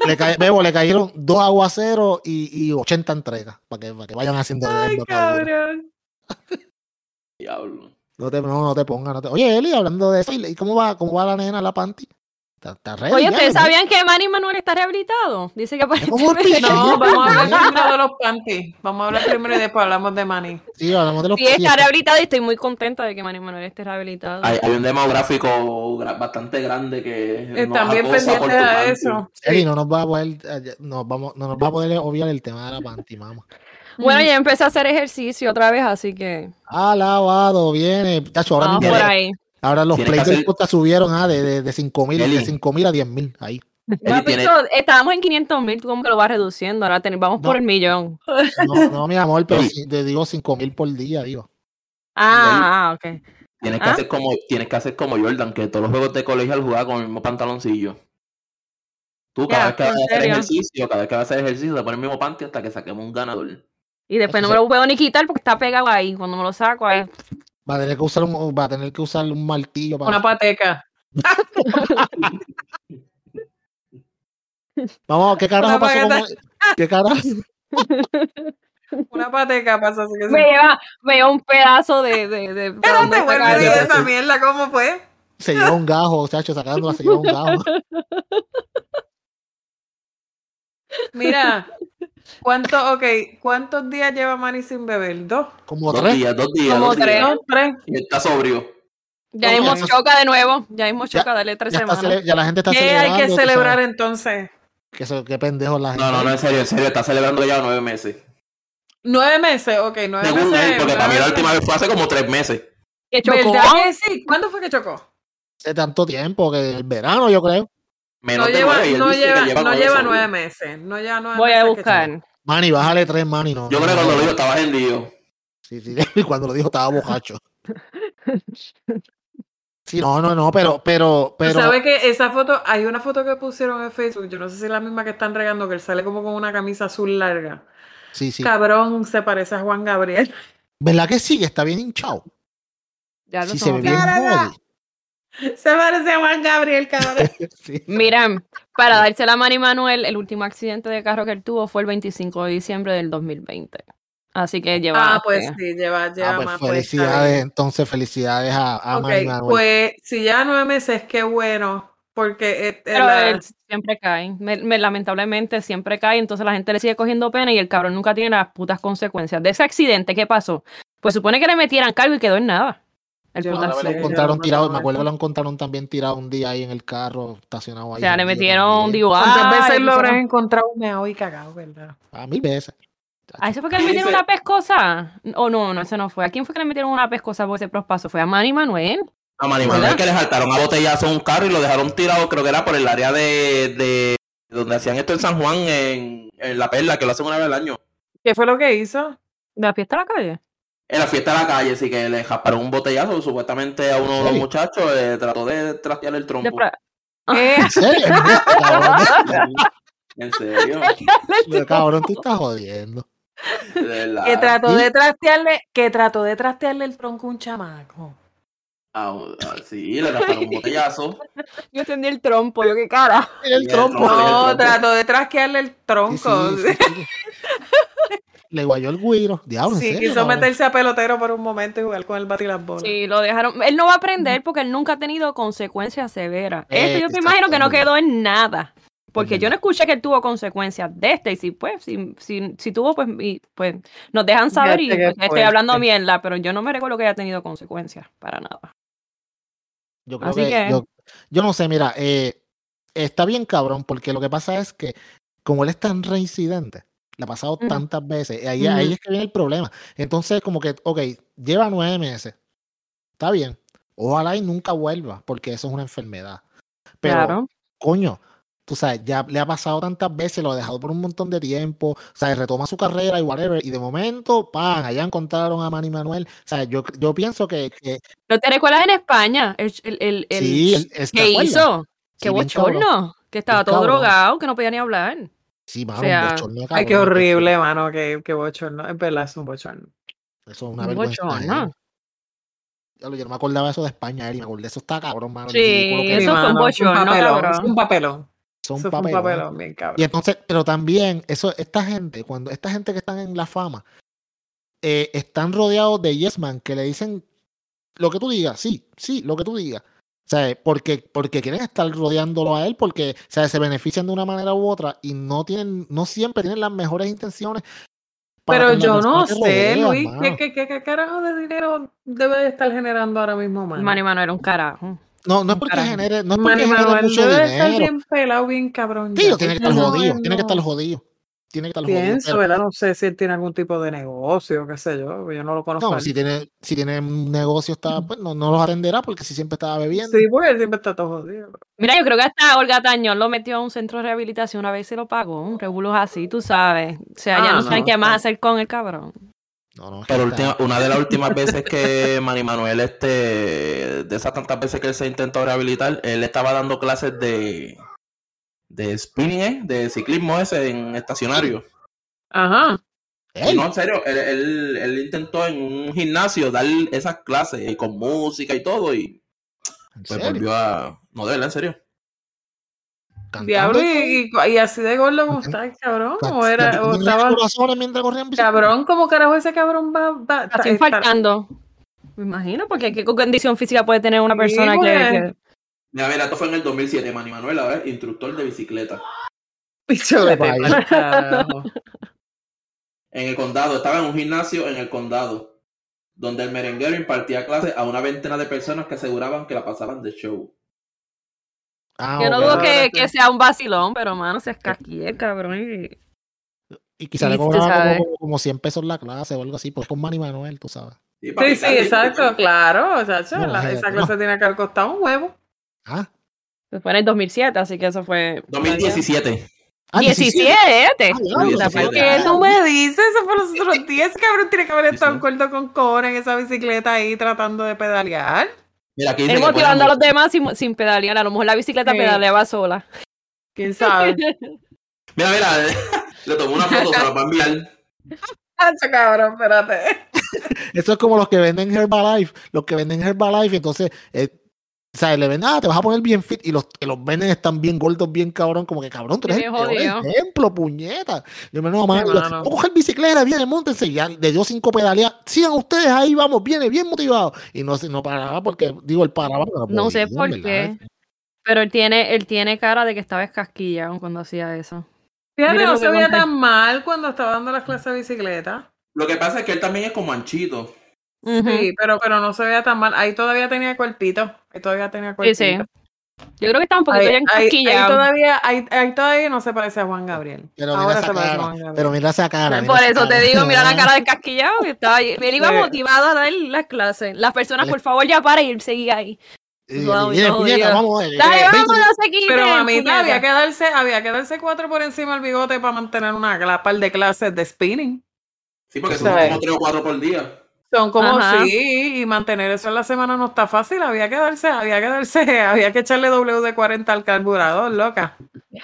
le, cae- Bebo, le cayeron dos aguaceros y, y 80 entregas para que, para que vayan haciendo Ay, cabrón. Diablo. No te, no, no te pongas. No te... Oye, Eli, hablando de eso, ¿y cómo va, cómo va la nena, la panty? ¿Está, está ready Oye, ¿ustedes ¿no? sabían que Manny Manuel está rehabilitado? Dice que ¿Cómo aparentemente... No, vamos a hablar primero de los panties. Vamos a hablar primero y después hablamos de Manny. Sí, hablamos de los Sí, está rehabilitado y estoy muy contenta de que Manny Manuel esté rehabilitado. Hay, hay un demográfico bastante grande que pendientes tu a panty. eso. Eli, no nos va a poder, eh, nos vamos, no nos va a poder obviar el tema de la panty, mamá. Bueno, ya empecé a hacer ejercicio otra vez, así que Alabado, viene. Chacho, ahora, mismo- por ahí. Ahora los plays del podcast subieron ah, de, de, de 5 mil Eli. de 5 mil a 10 mil. Ahí. Eli estábamos en 500 mil, tú como que lo vas reduciendo, ahora ten- vamos por el millón. No, no, mi amor, pero Eli. te digo 5 mil por día, digo. Ah, ah, ok. Tienes que, ¿Ah? hacer como, tienes que hacer como Jordan, que todos los juegos de colegio al jugar con el mismo pantaloncillo. Tú cada vez que vas ¿en a hacer ejercicio, cada vez que vas a hacer ejercicio, te pones el mismo panty hasta que saquemos un ganador. Y después no me lo puedo ni quitar porque está pegado ahí. Cuando me lo saco ahí. Va a tener que usar un, va a tener que usar un martillo para. Una pateca. Vamos, ¿qué carajo pasó con. ¿Qué carajo? Una pateca pasa así que Me se... lleva, me lleva un pedazo de. de, de ¿para Pero te vuelve decir esa mierda, ¿cómo fue? Se lleva un gajo, chacho, sacándola, se lleva un gajo. Mira, ¿cuánto, ok, ¿cuántos días lleva Manny sin beber? ¿Dos? Como Dos tres. días, dos días. Como dos días. tres. ¿Dos? ¿Tres? Y está sobrio. Ya No, ya- choca de nuevo. Ya Ya- choca, dale tres Ya, semanas. ya la gente está ¿Qué celebrando. hay que celebrar entonces? Que eso- qué pendejo la gente. No, no, no, en serio, en serio, está celebrando ya nueve meses. ¿Nueve meses? Ok, nueve Según meses. él, porque para mí la última vez fue hace como tres meses. Que chocó. ¿Verdad que sí? ¿Cuándo fue que chocó? Hace tanto tiempo que el verano, yo creo. Menos No de lleva, nueve, no lleva, no nueve lleva nueve meses. No lleva nueve Voy a meses buscar. Mani, bájale tres, Mani. No, Yo creo que cuando lo dijo estaba hendido. Sí, sí, y cuando lo dijo estaba bocacho. Sí, no, no, no, pero, pero, pero. ¿Sabes que esa foto, hay una foto que pusieron en Facebook, yo no sé si es la misma que están regando, que él sale como con una camisa azul larga. Sí, sí. Cabrón, se parece a Juan Gabriel. ¿Verdad que sí? Que está bien hinchado. Ya lo Sí, se ve bien. Se parece a Juan Gabriel, cabrón. Sí. Mira, para dársela a Manny Manuel, el último accidente de carro que él tuvo fue el 25 de diciembre del 2020. Así que lleva. Ah, pues sí, lleva, lleva Ah, pues más. pues, felicidades, entonces felicidades a, a Ok, Manny Manuel. pues si ya nueve meses, qué bueno. Porque eh, Pero la- él siempre cae. Me- me- lamentablemente siempre cae. Entonces la gente le sigue cogiendo pena y el cabrón nunca tiene las putas consecuencias. De ese accidente, ¿qué pasó? Pues supone que le metieran cargo y quedó en nada. El Yo puta lo encontraron tirado, me acuerdo que lo encontraron también tirado un día ahí en el carro, estacionado ahí. O sea, le metieron un. DUI. ¿Cuántas veces le lo habrás encontrado meado y cagado, verdad? A mil veces. ¿A eso fue que le metieron una pescosa? O no, no, ese no fue. ¿A quién fue que le metieron una pescosa por ese prospaso? Fue a Manny Manuel. A Manny Manuel que le saltaron a botellazo un carro y lo dejaron tirado, creo que era por el área de, de donde hacían esto en San Juan, en, en La Perla, que lo hacen una vez al año. ¿Qué fue lo que hizo? ¿De la fiesta a la calle? En la fiesta de la calle, sí que le jasparon un botellazo, supuestamente a uno de los muchachos eh, trató de trastear el trompo. ¿En serio? cabrón, En serio, cabrón, tú estás jodiendo. que trató de trastearle, que trató de trastearle el tronco a un chamaco. Ah, sí, le rasparon un botellazo. Yo entendí el trompo, yo qué cara. El Sí, trompo. el No, trató de trastearle el Sí, tronco. sí, sí, sí. Le guayó el guiro. Diablo, ¿en Sí, serio, quiso meterse a pelotero por un momento y jugar con el bate y las bolas. Sí, lo dejaron. Él no va a aprender porque él nunca ha tenido consecuencias severas. Eh, Este yo te exacto, imagino que no quedó en nada. Porque yo no escuché que él tuvo consecuencias de este. Y si pues, si, si, si tuvo, pues, y, pues nos dejan saber y pues, estoy hablando mierda, pero yo no me recuerdo que haya tenido consecuencias para nada. Yo creo Así que, que- Yo, yo no sé, mira, eh, está bien cabrón, porque lo que pasa es que como él es tan reincidente, le ha pasado tantas veces, y ahí, ahí es que viene el problema. Entonces, como que, ok, lleva nueve meses, está bien, ojalá y nunca vuelva, porque eso es una enfermedad. Pero, claro. coño, tú sabes, ya le ha pasado tantas veces, lo ha dejado por un montón de tiempo, o sea, retoma su carrera y whatever, y de momento, pan, allá encontraron a Manny Manuel. O sea, yo, yo pienso que, que ¿No te recuerdas en España? El, el, el, el- sí, el- ¿te ¿Qué hizo? Qué Sí, bochorno. Que estaba todo cabrón. drogado, que no podía ni hablar. Sí, mano, sea, un bochorno, Ay, cabrón, qué horrible, mano, qué, qué bochorno. Es verdad, es un bochorno. Eso es una Un vergüenza. bochorno. lo- Yo no me acordaba eso de España, Eri, me acordé, eso está cabrón, mano. Sí, que Eso fue un bochorno, papelón, cabrón. es un papelón. son Eso fue un papelón, bien cabrón. Y entonces, pero también, eso, esta gente, cuando esta gente que están en la fama, eh, están rodeados de yes man que le dicen lo que tú digas, sí, sí, lo que tú digas. O sea, porque, porque quieren estar rodeándolo a él, porque o sea, se benefician de una manera u otra y no tienen, no siempre tienen las mejores intenciones. Pero yo no sé, rodean, Luis. ¿qué, qué, qué, qué carajo de dinero debe de estar generando ahora mismo, mano? Manny Manuel era un carajo. No, no es porque carajo. genere, no es porque Manny genere Manuel mucho debe de estar dinero. bien pelado, bien cabrón. Tío, tiene que estar no, jodido, tiene que estar jodido. Tiene que estar jodido. Pienso, ¿verdad? No sé si él tiene algún tipo de negocio, qué sé yo, yo no lo conozco. No, si tiene, si tiene un negocio, está, pues no, no los atenderá porque si siempre estaba bebiendo. Sí, porque él siempre está todo jodido. Mira, yo creo que hasta Olga Tañón lo metió a un centro de rehabilitación una vez y se lo pagó. Un revuelo así, tú sabes. O sea, ya Ah, no saben no, qué más hacer con el cabrón. No, no, Pero última- una de las últimas veces que Manny Manuel, este, de esas tantas veces que él se intentó rehabilitar, él estaba dando clases de, de spinning, ¿eh? de ciclismo ese en estacionario. Ajá. ¡Ey! No, en serio, él, él, él intentó en un gimnasio dar esas clases y con música y todo y ¿En pues volvió a... No, de verdad, en serio. Cantando Diablo, y así de gordo como está, cabrón. Can- O era, o estaba, cabrón, ¿cómo carajo ese cabrón va, va Así está- faltando. Me imagino, porque qué condición física puede tener una Sí, persona que, que- Mira, mira, esto fue en el 2007, Manny Manuel ahora es instructor de bicicleta. Picho, carajo. En el condado, estaba en un gimnasio en el condado, donde el merenguero impartía clases a una veintena de personas que aseguraban que la pasaban de show. Ah, Yo no dudo que, sea un vacilón, pero mano, se escaquille, cabrón. y- Y quizá le cobraba como, como 100 pesos la clase o algo así, pues con Manny Manuel, tú sabes. Sí, sí, exacto, claro. O sea, No, la- esa no. clase tiene que haber costado un huevo. Ah, Fue en el 2007, así que eso fue. 2017. Ah, 17. Ah, diablo, O sea, 17. ¿por ¿Qué tú me dices? Eso fue los otros días, cabrón. Tiene que haber estado en cuerdo con Cora en esa bicicleta ahí tratando de pedalear. Mira, aquí dice Él que motivando a los demás sin, sin pedalear. A lo mejor la bicicleta Sí. pedaleaba sola. ¿Quién sabe? Mira, mira, le tomó una foto, se la va a enviar. Hacho, cabrón, espérate. Eso es como los que venden Herbalife, los que venden Herbalife, entonces, eh, o sea, le venden, ah, te vas a poner bien fit y los que los venden están bien gordos, bien cabrón, como que cabrón, tú eres el peor ejemplo, puñeta. Yo me no, mano, voy a coger bicicleta, viene, montense, ya le dio cinco pedaleas, sigan ustedes ahí, vamos, viene, bien motivado. Y no, se- no paraba porque, digo, él paraba. pero No sé por ¿verdad? qué. Pero él tiene, él tiene cara de que estaba escasquillado cuando hacía eso. Fíjate, no se veía tan mal cuando estaba dando las clases de bicicleta. Lo que pasa es que él también es como anchito. Sí, pero, pero no se veía tan mal. Ahí todavía tenía cuerpito. Ahí todavía tenía Sí, cuerpito. sí. Yo creo que está un poquito Ahí, ya ahí- ahí todavía, ahí, ahí todavía no se parece a Juan Gabriel. Pero mira Ahora esa se parece a cara, Juan Gabriel. pero mira esa cara. mira Por esa eso te digo, mira la cara de casquillado que estaba ahí. Él iba Sí. motivado a dar las clases. Las personas, por favor, ya para y él seguía ahí. Wow, no, puñeta, vamos, eh, Dale, eh. Pero mamita, había que darse, había que darse cuatro por encima del bigote para mantener una par de clases de spinning. Sí, porque son como tres o cuatro por día. Son como Ajá. sí, y mantener eso en la semana no está fácil. Había que darse, había que darse, había que echarle WD-40 al carburador, loca.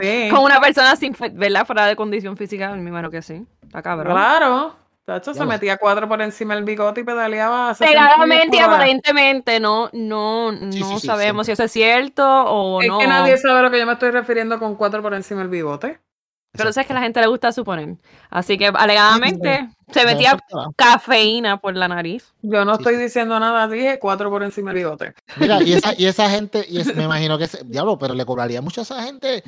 Sí, Con una persona sin, ¿verdad? Fuera de condición física, me imagino que sí. Está cabrón. claro. Tacho, se metía cuatro por encima del bigote y pedaleaba a 60 Pegadamente y aparentemente no, no, no Sí, sí, sí, sabemos si eso es cierto o Es no. que nadie sabe a lo que yo me estoy refiriendo con cuatro por encima del bigote. Pero eso es que a la gente le gusta suponer. Así que alegadamente se metía cafeína por la nariz. Yo no Sí, estoy diciendo nada, dije cuatro por encima del bigote. Mira, y esa, y esa gente, y es- me imagino que, ese- diablo, pero le cobraría mucho a esa gente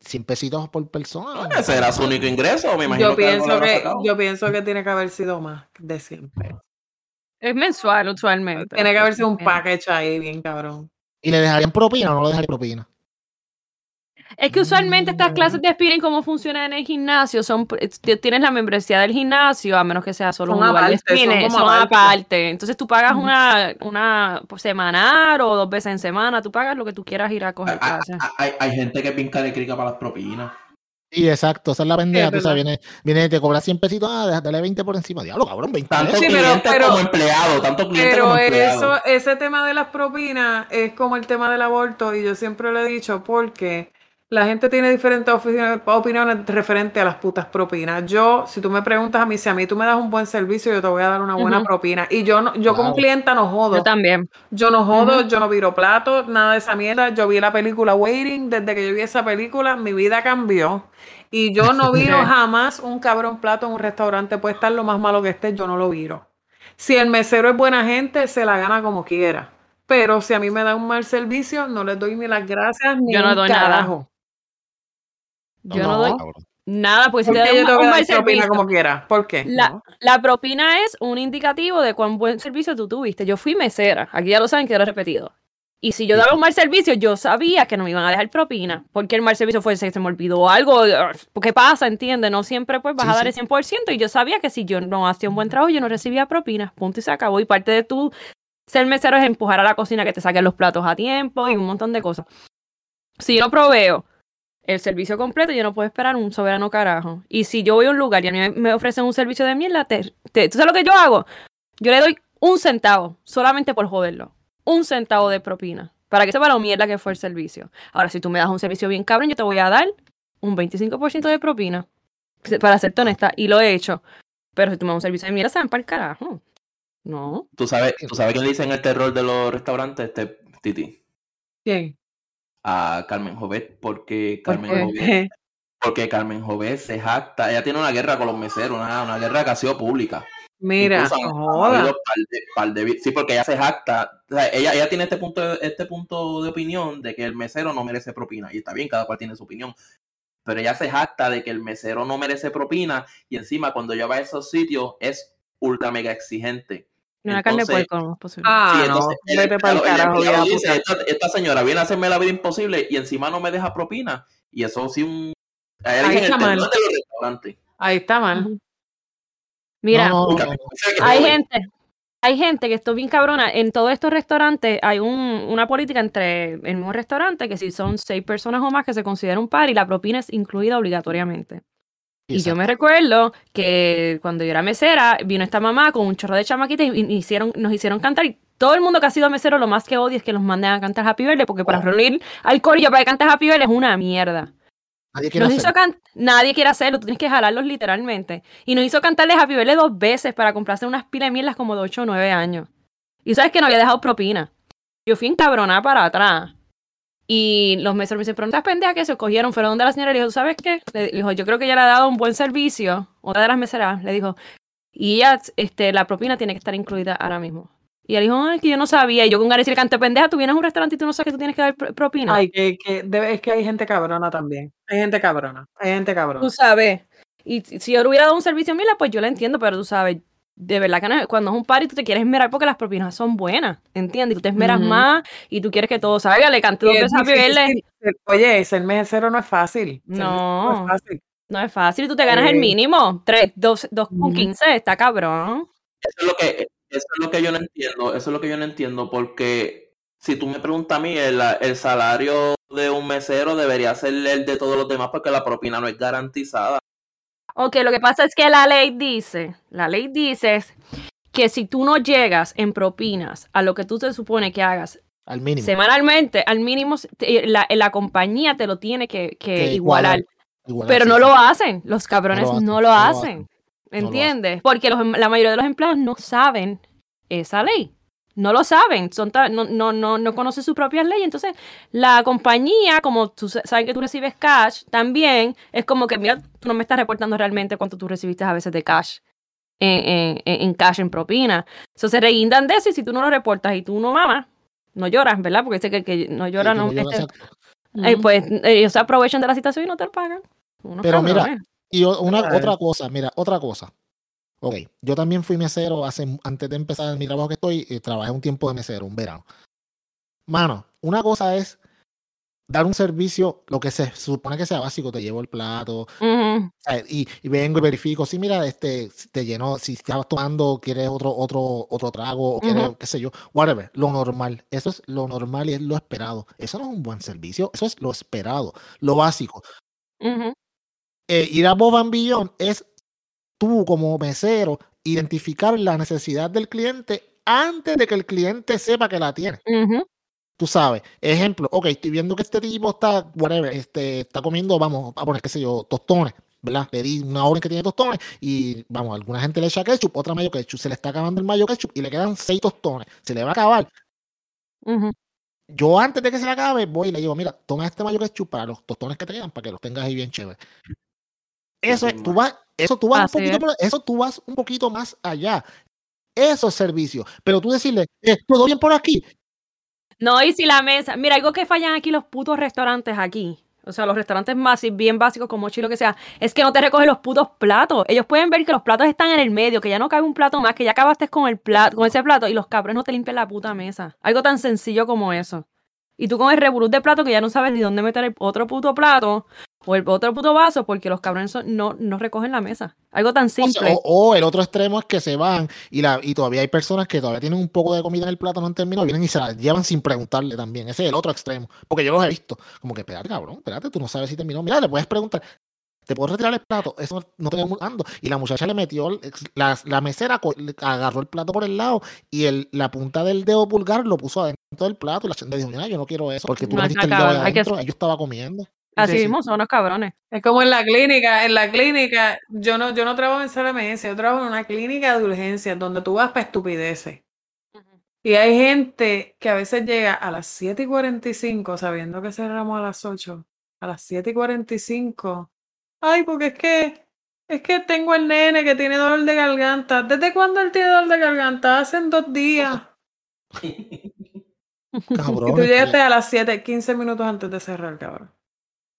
100 pesitos por persona. Ese era su único ingreso, me imagino Yo que pienso que, yo pienso que tiene que haber sido más de 100 pesos. Es mensual usualmente. Tiene que haber sido un package ahí bien cabrón. ¿Y le dejarían propina o no le dejarían propina? Es que usualmente estas clases de spinning, cómo funcionan en el gimnasio, son t- tienes la membresía del gimnasio, a menos que sea solo Son un lugar de aparte, son spinning, como son aparte. aparte. Entonces tú pagas una, una por semanal o dos veces en semana, tú pagas lo que tú quieras ir a coger Hay, clases. hay- hay gente que pinca de crica para las propinas. Sí, exacto, esa es la pendeja, es tú sabes, verdad. viene, viene, te cobra 100 pesitos, ah, dale 20 por encima, diablo, cabrón, 20 Tanto. Sí, pero- como empleado, tanto cliente Pero como empleado. eso, ese tema de las propinas es como el tema del aborto y yo siempre lo he dicho porque la gente tiene diferentes opiniones referente a las putas propinas. Yo, si tú me preguntas a mí, si a mí tú me das un buen servicio, yo te voy a dar una buena propina. Y yo no, yo como clienta no jodo. Yo también. Yo no jodo, yo no viro plato, nada de esa mierda. Yo vi la película Waiting, desde que yo vi esa película, mi vida cambió. Y yo no viro jamás un cabrón plato en un restaurante, puede estar lo más malo que esté, yo no lo viro. Si el mesero es buena gente, se la gana como quiera. Pero si a mí me da un mal servicio, no les doy ni las gracias ni Yo no un doy nada. Yo no, doy cabrón. nada, pues si te yo un, un propina servicio. como quiera. ¿Por qué? La, No. la propina es un indicativo de cuán buen servicio tú tuviste. Yo fui mesera, aquí ya lo saben que lo he repetido. Y si yo daba un mal servicio, yo sabía que no me iban a dejar propina. Porque el mal servicio fue se, se me olvidó algo. ¿Qué pasa? ¿Entiendes? No siempre pues vas Sí, a dar el 100%. Y yo sabía que si yo no hacía un buen trabajo, yo no recibía propina. Punto y se acabó. Y parte de tu ser mesero es empujar a la cocina que te saquen los platos a tiempo y un montón de cosas. Si yo no proveo el servicio completo, yo no puedo esperar un soberano carajo. Y si yo voy a un lugar y a mí me- ofrecen un servicio de mierda, te, te- ¿tú sabes lo que yo hago? Yo le doy un centavo, solamente por joderlo. Un centavo de propina. Para que sepa lo mierda que fue el servicio. Ahora, si tú me das un servicio bien cabrón, yo te voy a dar un 25% de propina. Para serte honesta. Y lo he hecho. Pero si tú me das un servicio de mierda, se van para el carajo. No. ¿Tú sabes, ¿Tú sabes quién le dicen el terror de los restaurantes? Este, Titi. ¿Quién? A Carmen Jovet, porque ¿Por Carmen qué? Jovet, porque Carmen Jovet se jacta. Ella tiene una guerra con los meseros, una, una guerra que ha sido pública. Mira, Incluso joda. par de- par de sí, porque ella se jacta. O sea, ella, ella tiene este punto, de, este punto de opinión de que el mesero no merece propina. Y está bien, cada cual tiene su opinión. Pero ella se jacta de que el mesero no merece propina. Y encima, cuando ella va a esos sitios, es ultra mega exigente. Ni una carne de Entonces- puerco no es posible. Ah, Sí, no, entonces, el vete para el carajo. ya, dice, esta, esta señora viene a hacerme la vida imposible y encima no me deja propina. Y eso sí un... Ahí está mal. terror de los restaurantes. Ahí está mal. Mira, No, no, no, no. hay joven, gente, hay gente que esto es bien cabrona. En todos estos restaurantes hay un, una política entre el mismo restaurante que si son seis personas o más que se considera un par y la propina es incluida obligatoriamente. Y yo me recuerdo que cuando yo era mesera, vino esta mamá con un chorro de chamaquitas y, y hicieron, nos hicieron cantar. Y todo el mundo que ha sido mesero, lo más que odia es que los manden a cantar Happy Birthday, porque para reunir al corillo para que cantes Happy Birthday es una mierda. Nadie quiere Nos hizo Nadie quiere hacerlo, tú tienes que jalarlos literalmente. Y nos hizo cantarle Happy Birthday dos veces para comprarse unas pilas de mierdas como de 8 o 9 años. Y sabes que no había dejado propina. Yo fui encabronada para atrás. Y los meseros me dicen, pero no estás pendeja que se cogieron. Fueron donde la señora le dijo, ¿sabes qué? Le dijo, yo creo que ella le ha dado un buen servicio. Otra de las meseras le dijo, y ella, este, la propina tiene que estar incluida ahora mismo. Y ella dijo, ay, es que yo no sabía. Y yo con ganas de cante pendeja, tú vienes a un restaurante y tú no sabes que tú tienes que dar pro- propina. Ay, que, que debe- es que hay gente cabrona también. Hay gente cabrona. Hay gente cabrona. Tú sabes. Y si yo le hubiera dado un servicio mira, pues yo lo entiendo, pero tú sabes, de verdad que no es- cuando es un party tú te quieres esmerar porque las propinas son buenas, ¿entiendes? Y tú te esmeras Ujú. más y tú quieres que todo salga, le cante dos es veces difícil ser- Oye, ser mesero no es fácil. Mesero No. es fácil. No es fácil, tú te ganas el Eh, mínimo. Tres, dos, dos con Ujú. quince, está cabrón. Eso es lo que, eso es lo que yo no entiendo, eso es lo que yo no entiendo, porque si tú me preguntas a mí, el, el salario de un mesero debería ser el de todos los demás porque la propina no es garantizada. Ok, lo que pasa es que la ley dice, la ley dice que si tú no llegas en propinas a lo que tú te supone que hagas Al mínimo. semanalmente, al mínimo, la, la compañía te lo tiene que, que Que igualar. igualar, Pero sí, no sí. lo hacen, los cabrones No lo hacen, no lo no lo hacen. hacen. lo ¿Entiendes? Porque los em- la mayoría de los empleados no saben esa ley. No lo saben, son no, no, no, no conocen sus propias leyes. Entonces, la compañía, como tú sa- sabes que tú recibes cash, también es como que, mira, tú no me estás reportando realmente cuánto tú recibiste a veces de cash, en, en- en- en cash, en propina. Entonces, se reguindan de eso y si tú no lo reportas y tú no mamas, no lloras, ¿verdad? Porque sé que no Sí, llora que no... llora, este, exacto. eh, pues ellos se aprovechan de la situación y no te lo pagan. Unos Pero mira. Y una, otra cosa, mira, otra cosa. Ok, yo también fui mesero hace, antes de empezar mi trabajo que estoy, eh, trabajé un tiempo de mesero, un verano. Mano, una cosa es dar un servicio, lo que se supone que sea básico, te llevo el plato, Ujú. ¿sabes? y, y vengo y verifico, si mira, este, te llenó, si estabas tomando, quieres otro, otro, otro trago, o quieres, Ujú. qué sé yo, whatever, lo normal, eso es lo normal y es lo esperado. Eso no es un buen servicio, eso es lo esperado, lo básico. Ujú. eh, ir a Bob and Beyond es tú como mesero identificar la necesidad del cliente antes de que el cliente sepa que la tiene. Tú sabes, ejemplo, ok, estoy viendo que este tipo está, whatever, este, está comiendo, vamos a poner, qué sé yo, tostones, ¿verdad? Le di una orden que tiene tostones y, vamos, alguna gente le echa ketchup, otra mayo ketchup, se le está acabando el mayo ketchup y le quedan seis tostones, se le va a acabar. Yo antes de que se le acabe, voy y le digo, mira, toma este mayo ketchup para los tostones que te quedan, para que los tengas ahí bien chévere. Eso, tú vas, eso tú vas un poquito, es. eso tú vas un poquito más allá. Eso es servicio. Pero tú decirle, eh, todo bien por aquí. No, y si la mesa. Mira, algo que fallan aquí los putos restaurantes aquí. O sea, los restaurantes más y bien básicos como Chilo que sea, es que no te recogen los putos platos. Ellos pueden ver que los platos están en el medio, que ya no cabe un plato más, que ya acabaste con el plato, con ese plato, y los cabrones no te limpian la puta mesa. Algo tan sencillo como eso. Y tú con el revolú de plato que ya no sabes ni dónde meter el otro puto plato o el otro puto vaso porque los cabrones son- no, no recogen la mesa. Algo tan simple. o- o el otro extremo es que se van y, la, y todavía hay personas que todavía tienen un poco de comida en el plato, no han terminado, vienen y se la llevan sin preguntarle también. Ese es el otro extremo. Porque yo los he visto. Como que, espérate, cabrón, espérate, tú no sabes si terminó. Mira, le puedes preguntar, ¿te puedo retirar el plato? Eso no te dando. Y la muchacha le metió, la, la mesera agarró el plato por el lado y el, la punta del dedo pulgar lo puso adentro del plato y la chenda dijo, mira, yo no quiero eso porque tú No, metiste el dedo que- yo estaba comiendo. Así Sí, sí. mismo son los cabrones. Es como en la clínica, en la clínica, yo no, yo no trabajo en CLMS, yo trabajo en una clínica de urgencias donde tú vas para estupideces. Y hay gente que a veces llega a las 7 y 45 sabiendo que cerramos a las 8. A las 7 y 45. Ay, porque es que, es que tengo el nene que tiene dolor de garganta. ¿Desde cuándo él tiene dolor de garganta? Hacen dos días. Cabrón. Y tú llegaste a las 7, 15 minutos antes de cerrar, cabrón.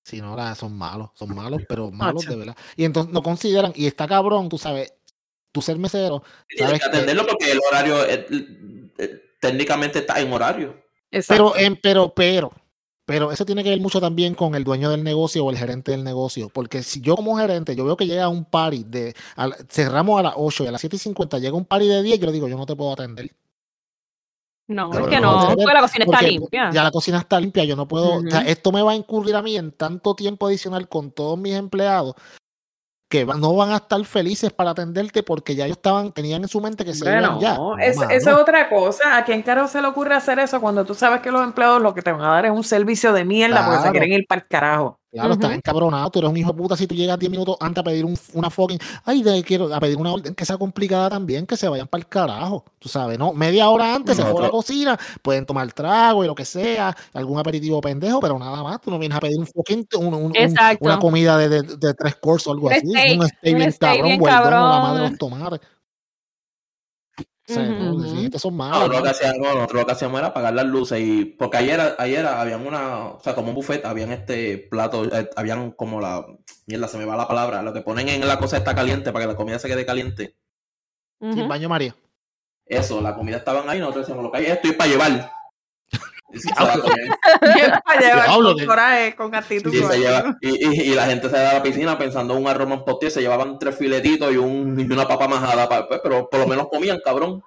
Si no, la- son malos, son malos, pero malos de verdad. Y entonces no consideran, y está cabrón, tú sabes, tú ser mesero, Tienes sabes que que- atenderlo porque el horario eh, eh, técnicamente está en horario. Exacto. pero, en, pero, pero, Pero eso tiene que ver mucho también con el dueño del negocio o el gerente del negocio. Porque si yo como gerente, yo veo que llega un party de, cerramos a las 8 y a las 7 y 50 llega un party de 10, yo le digo, yo no te puedo atender. No, Pero es que no, porque- la cocina está limpia. Ya la cocina está limpia, yo no puedo, o sea, esto me va a incurrir a mí en tanto tiempo adicional con todos mis empleados que no van a estar felices para atenderte porque ya ellos estaban, tenían en su mente que se Bueno, iban ya. No, es- esa es otra cosa. ¿A quién carajo se le ocurre hacer eso cuando tú sabes que los empleados lo que te van a dar es un servicio de mierda porque se quieren ir para el carajo? Claro, estás Ujú. encabronado, tú eres un hijo de puta si tú llegas 10 minutos antes a pedir un- una fucking, ay, de, quiero a pedir una orden que sea complicada también, que se vayan para el carajo, tú sabes, ¿no? Media hora antes se fue a la cocina, pueden tomar trago y lo que sea, algún aperitivo pendejo, pero nada más, tú no vienes a pedir un fucking, un- una comida de, de- de tres courses o algo así, steak, un steak un bien cabrón, bien done, la madre de cabrón. los tomates. O sea, Ujú, no, ujú. sí, estos son malos. Nosotros lo que hacíamos, nosotros lo que hacíamos era apagar las luces y porque ayer, ayer habían una, o sea, como un buffet, habían este plato, eh, habían como la, mierda, se me va la palabra, lo que ponen en la cosa está caliente para que la comida se quede caliente. Sí, Ujú. baño María. Eso, la comida estaban ahí, nosotros decíamos lo que hay es esto y para llevar. Y la comían. Bien para llevar Diablo, con que- coraje, con actitud. Y se coraje. lleva- y, y- y la gente se da a la piscina pensando en un arroz manpostier, se llevaban tres filetitos y, un, y una papa majada, pa- pues, pero por lo menos comían, cabrón.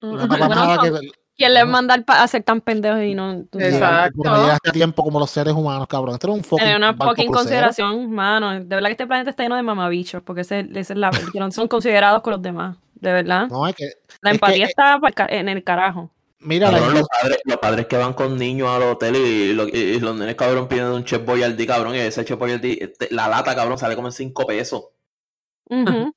Una Ujú. papa Bueno, majada que- ¿Quién les manda a ser tan pendejos y no Exacto. llegaste a tiempo como los seres humanos, cabrón. Esto era un fucking una fucking consideración, mano? De verdad que este planeta está lleno de mamabichos, porque ese, ese es la que no son considerados con los demás. De verdad. No, es que, la es empatía que- está pa'l ca- en el carajo. Mira, la los, padres, los padres que van con niños al hotel y, y los nenes cabrón pidiendo un chef boyardee, cabrón, y ese chef boyardee, este, la lata, cabrón, sale como en 5 pesos. Ujú.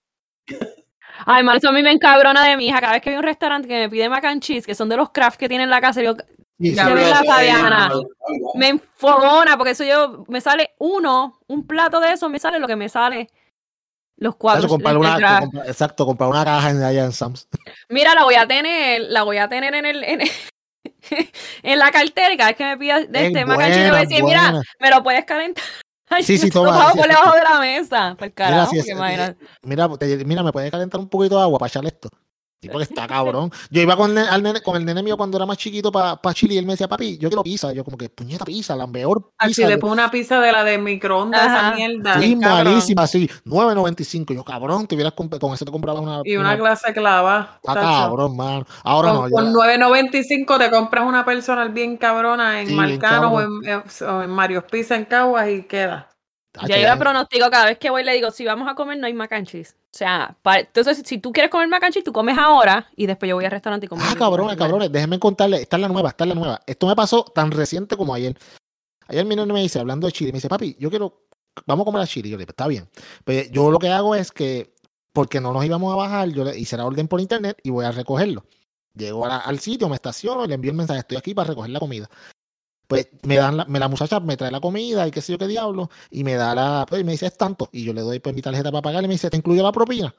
Ay, man, eso a mí me encabrona de mi hija. Cada vez que hay un restaurante que me pide mac and cheese, que son de los craft que tienen en la casa, yo, habló verdad, eso, Fabiana, Ay, me enfogona, porque eso yo, me sale uno, un plato de eso, me sale lo que me sale los cuatro. Comprar una, comprar- exacto, comprar una caja en, allá en Sam's. Mira, la voy a tener, la voy a tener en el, en, en la cartera y cada vez que me pida de Es este mac and cheese, le voy a buena, decir, mira, me lo puedes calentar. Sí, sí, Lo toma, sí, por sí, debajo sí. de la mesa. Por carajo, sí, porque es- imagínate. Mira, te- mira, me puede calentar un poquito de agua para echarle esto. Sí, porque está cabrón. Yo iba con, el nene- al nene- con el nene mío cuando era más chiquito para Chile y él me decía, papi, yo quiero pizza. Yo como que, puñeta pizza, la mejor Así pizza. le pongo una pizza de la de microondas, esa mierda. Sí, malísima, así, 9.95. Yo, cabrón, te hubieras con eso te comprabas una. Y una clase clava. Ah, tacho. cabrón, mano. Ahora Con, no. con ya- 9.95 te compras una personal bien cabrona en Sí, bien Marcano o en, eh, o en Mario's Pizza en Caguas y queda. Ya yo ya- le pronostico cada vez que voy le digo, si vamos a comer no hay mac and cheese. O sea, entonces si tú quieres comer mac and cheese, tú comes ahora y después yo voy al restaurante y como. Ah, cabrones, cabrones, déjenme contarles, esta es la nueva, esta es la nueva. Esto me pasó tan reciente como ayer. Ayer mi nene me dice, hablando de Chile, me dice, papi, yo quiero, vamos a comer a Chile. Yo le digo, está bien. Pues yo lo que hago es que, porque no nos íbamos a bajar, yo le hice la orden por internet y voy a recogerlo. Llego a la- al sitio, me estaciono y le envío el mensaje, estoy aquí para recoger la comida. Pues me dan la, me la muchacha me trae la comida y qué sé yo qué diablo, y me da la, pues y me dice, es tanto, y yo le doy pues mi tarjeta para pagar y me dice, ¿te incluyo la propina?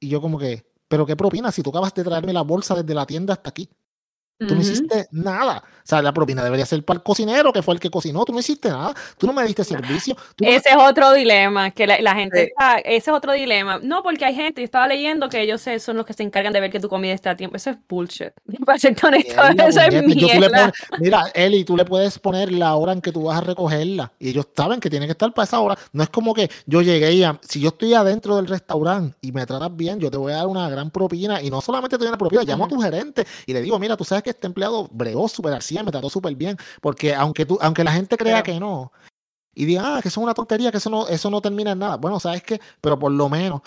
Y yo como que, ¿pero qué propina? Si tú acabas de traerme la bolsa desde la tienda hasta aquí. Tú no hiciste nada. O sea, la propina debería ser para el cocinero, que fue el que cocinó. Tú no hiciste nada. Tú no me diste servicio. Tú no- Ese es otro dilema, que la, la gente Sí. está, ese es otro dilema. No, porque hay gente, yo estaba leyendo que ellos son los que se encargan de ver que tu comida está a tiempo. Eso es bullshit. Para ser honesto, Mierda, eso es mierda. pones- mira, Eli, tú le puedes poner la hora en que tú vas a recogerla. Y ellos saben que tiene que estar para esa hora. No es como que yo llegué y a- si yo estoy adentro del restaurante y me tratas bien, yo te voy a dar una gran propina. Y no solamente te doy una propina, llamo a tu gerente y le digo, mira, tú sabes que este empleado bregó súper al 100, me trató súper bien. Porque aunque tú, aunque la gente crea Pero- que no, y diga, ah, que eso es una tontería, que eso no, eso no termina en nada. Bueno, ¿sabes qué? Pero por lo menos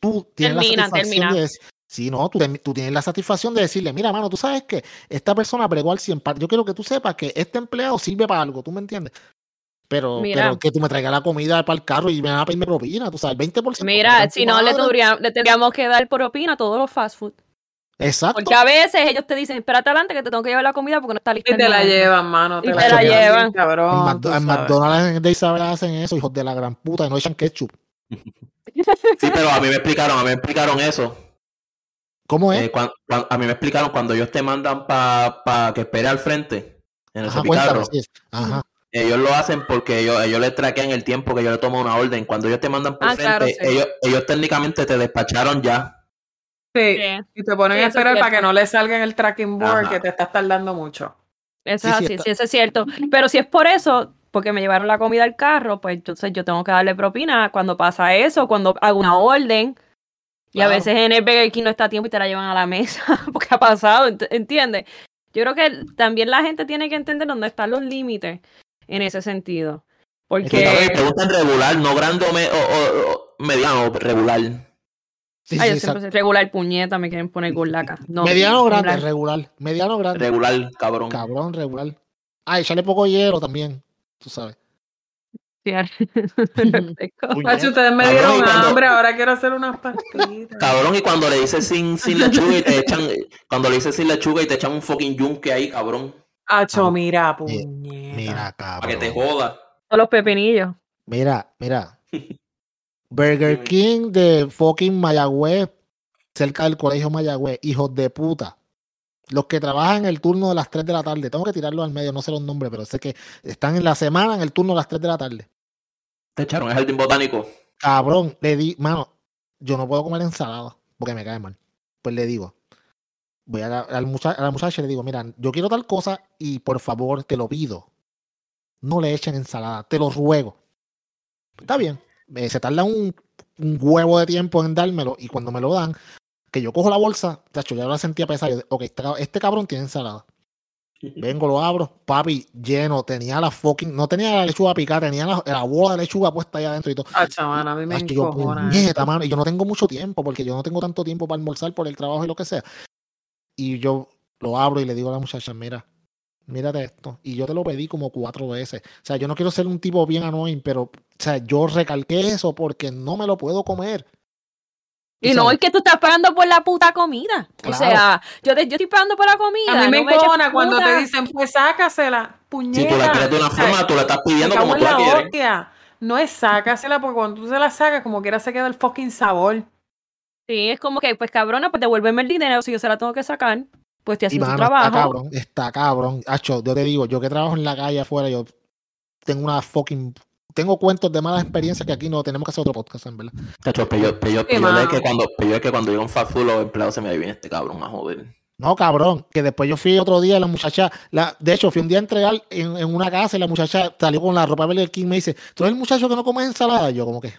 tú tienes Termina, la satisfacción termina. de decir, sí, no, tú, tú tienes la satisfacción de decirle, mira, mano, tú sabes que esta persona bregó al 100, pa- yo quiero que tú sepas que este empleado sirve para algo, ¿tú me entiendes? Pero, Mira. pero que tú me traigas la comida para el carro y me vas a pedirme propina, tú sabes, 20%. Mira, si no, le tendríamos que dar propina a todos los fast food. Exacto. Porque a veces ellos te dicen, espérate adelante que te tengo que llevar la comida porque no está lista. Y te la momento". llevan, mano. Y Te, te la llevan. Cabrón, en, en. McDonald's de Isabel hacen eso, hijos de la gran puta, y no echan ketchup. Sí, pero a mí me explicaron, a mí me explicaron eso. ¿Cómo es? Eh, a mí me explicaron cuando ellos te mandan para que espere al frente en el Ajá, cuéntame. carro. sí. Ajá. Ellos lo hacen porque ellos, ellos les traquean el tiempo que yo le tomo una orden. Cuando ellos te mandan por Ah, frente, claro, sí. ellos, ellos técnicamente te despacharon ya. Sí. Y te ponen Sí, a es esperar para que no le salga en el tracking board Ajá. que te estás tardando mucho. Eso Sí, es sí, así, sí, eso es cierto. Pero si es por eso, porque me llevaron la comida al carro, pues entonces yo tengo que darle propina cuando pasa eso, cuando hago una orden. Y a veces en el Burger King no está a tiempo y te la llevan a la mesa, porque ha pasado, ent- ¿entiendes? Yo creo que también la gente tiene que entender dónde están los límites en ese sentido. Que que- Porque, cabrón, preguntan regular, no grande o, me- o- o- o mediano, regular. Sí, ay, sí, yo siempre exacto. soy regular puñeta, me quieren poner gulaca. No, Mediano grande, regular. regular. Mediano grande. Regular, cabrón. Cabrón, regular. Ah, echarle poco hielo también. Tú sabes. Macho, ustedes me Cabrón, dieron cuando- hambre, ahora quiero hacer unas pastitas. Cabrón, y cuando le dices sin, sin lechuga y te echan, cuando le dices sin lechuga y te echan un fucking yunque ahí, cabrón, Acho, Ah, mira, eh, puñeta. Mira, para que te cabrón. joda. Todos los pepinillos. Mira, mira. Burger King de fucking Mayagüez, cerca del colegio Mayagüez, hijos de puta. Los que trabajan en el turno de las 3 de la tarde, tengo que tirarlos al medio, no sé los nombres, pero sé que están en la semana en el turno de las 3 de la tarde. Te echaron el jardín botánico. Cabrón, le di, mano, yo no puedo comer ensalada porque me cae mal. Pues le digo, voy a la, al mucha- a la muchacha y le digo, mira, yo quiero tal cosa y por favor te lo pido. No le echen ensalada, te lo ruego. Está bien, eh, se tarda un, un huevo de tiempo en dármelo y cuando me lo dan, que yo cojo la bolsa, tacho, ya la sentía pesada. yo, ok, este, este cabrón tiene ensalada. Vengo, lo abro, papi, lleno, tenía la fucking, no tenía la lechuga picada, tenía la, la bola de lechuga puesta ahí adentro y todo. Acho, mano, a mí me yo, puñeta, mano, y yo no tengo mucho tiempo porque yo no tengo tanto tiempo para almorzar por el trabajo y lo que sea. Y yo lo abro y le digo a la muchacha, mira, mírate esto. Y yo te lo pedí como cuatro veces. O sea, yo no quiero ser un tipo bien annoying, pero, o sea, yo recalqué eso porque no me lo puedo comer. Y no es que tú estás pagando por la puta comida. O sea, yo, te- yo estoy pagando por la comida. A mí me no cuando puta. te dicen, pues sácasela, Si puñeta. tú la quieres de una forma, tú la estás pidiendo como tú la la quieres. hostia. No es sácasela, porque cuando tú se la sacas, como quiera se queda el fucking sabor. Sí, es como que, pues cabrona, pues devuélveme el dinero si yo se la tengo que sacar. Pues Y haciendo tu mano, está trabajo. cabrón, está cabrón. Acho, yo te digo, yo que trabajo en la calle afuera, yo tengo una fucking. Tengo cuentos de malas experiencias que aquí no tenemos que hacer otro podcast, en verdad. Cacho, pero pero Sí, es mano. que cuando, pero es que cuando llega un fast food, los empleados se me viene este cabrón a joder. No, cabrón, que después yo fui otro día, la muchacha, la, de hecho, fui un día a entregar en, en una casa y la muchacha salió con la ropa de Burger King y me dice, ¿tú eres el muchacho que no come ensalada? Y yo como que,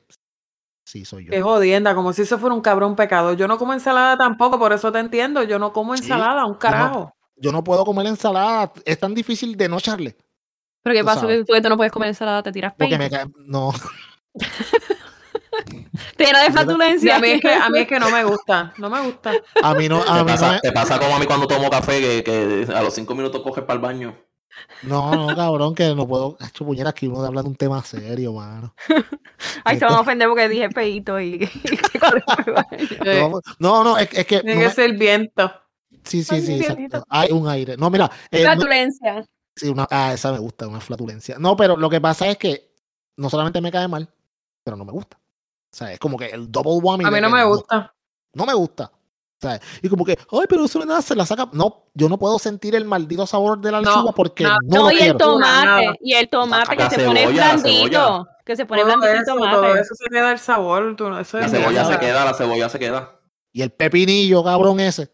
sí, soy yo. Qué jodienda, como si eso fuera un cabrón pecado. Yo no como ensalada tampoco, por eso te entiendo. Yo no como Sí, ensalada, un carajo. Yo no puedo comer ensalada, es tan difícil de no echarle. Pero ¿qué pasa? tú, no puedes comer ensalada, te tiras Porque peito. me cae, no, Te llena de flatulencia. a mí, es que, a mí es que no me gusta, no me gusta. a mí no, a Te mí no, pasa, me- te pasa como a mí cuando tomo café, que, que a los cinco minutos coges para el baño. No, no, cabrón, que no puedo, hecho puñeras que uno de hablar de un tema serio, mano. Ay, se van a ofender porque dije peito y... Eh, No, no, no, es, es que, Tiene no que me- ser viento. sí, sí, Ay, sí, hay un aire. No, mira, eh, no- Flatulencia. Sí, una, ah, esa me gusta, una flatulencia. No, pero lo que pasa es que no solamente me cae mal, pero no me gusta. O sea, es como que el double whammy. A mí no me gusta. No, me gusta. Y como que, ay, pero eso nada se la saca. No, yo no puedo sentir el maldito sabor de la No, lechuga porque no, no, No, lo y el tomate. Y el tomate que se pone blandito. Que se pone blandito el tomate. todo eso se queda el sabor. tú no- eso La cebolla se queda, la cebolla se queda. Y el pepinillo, cabrón, ese.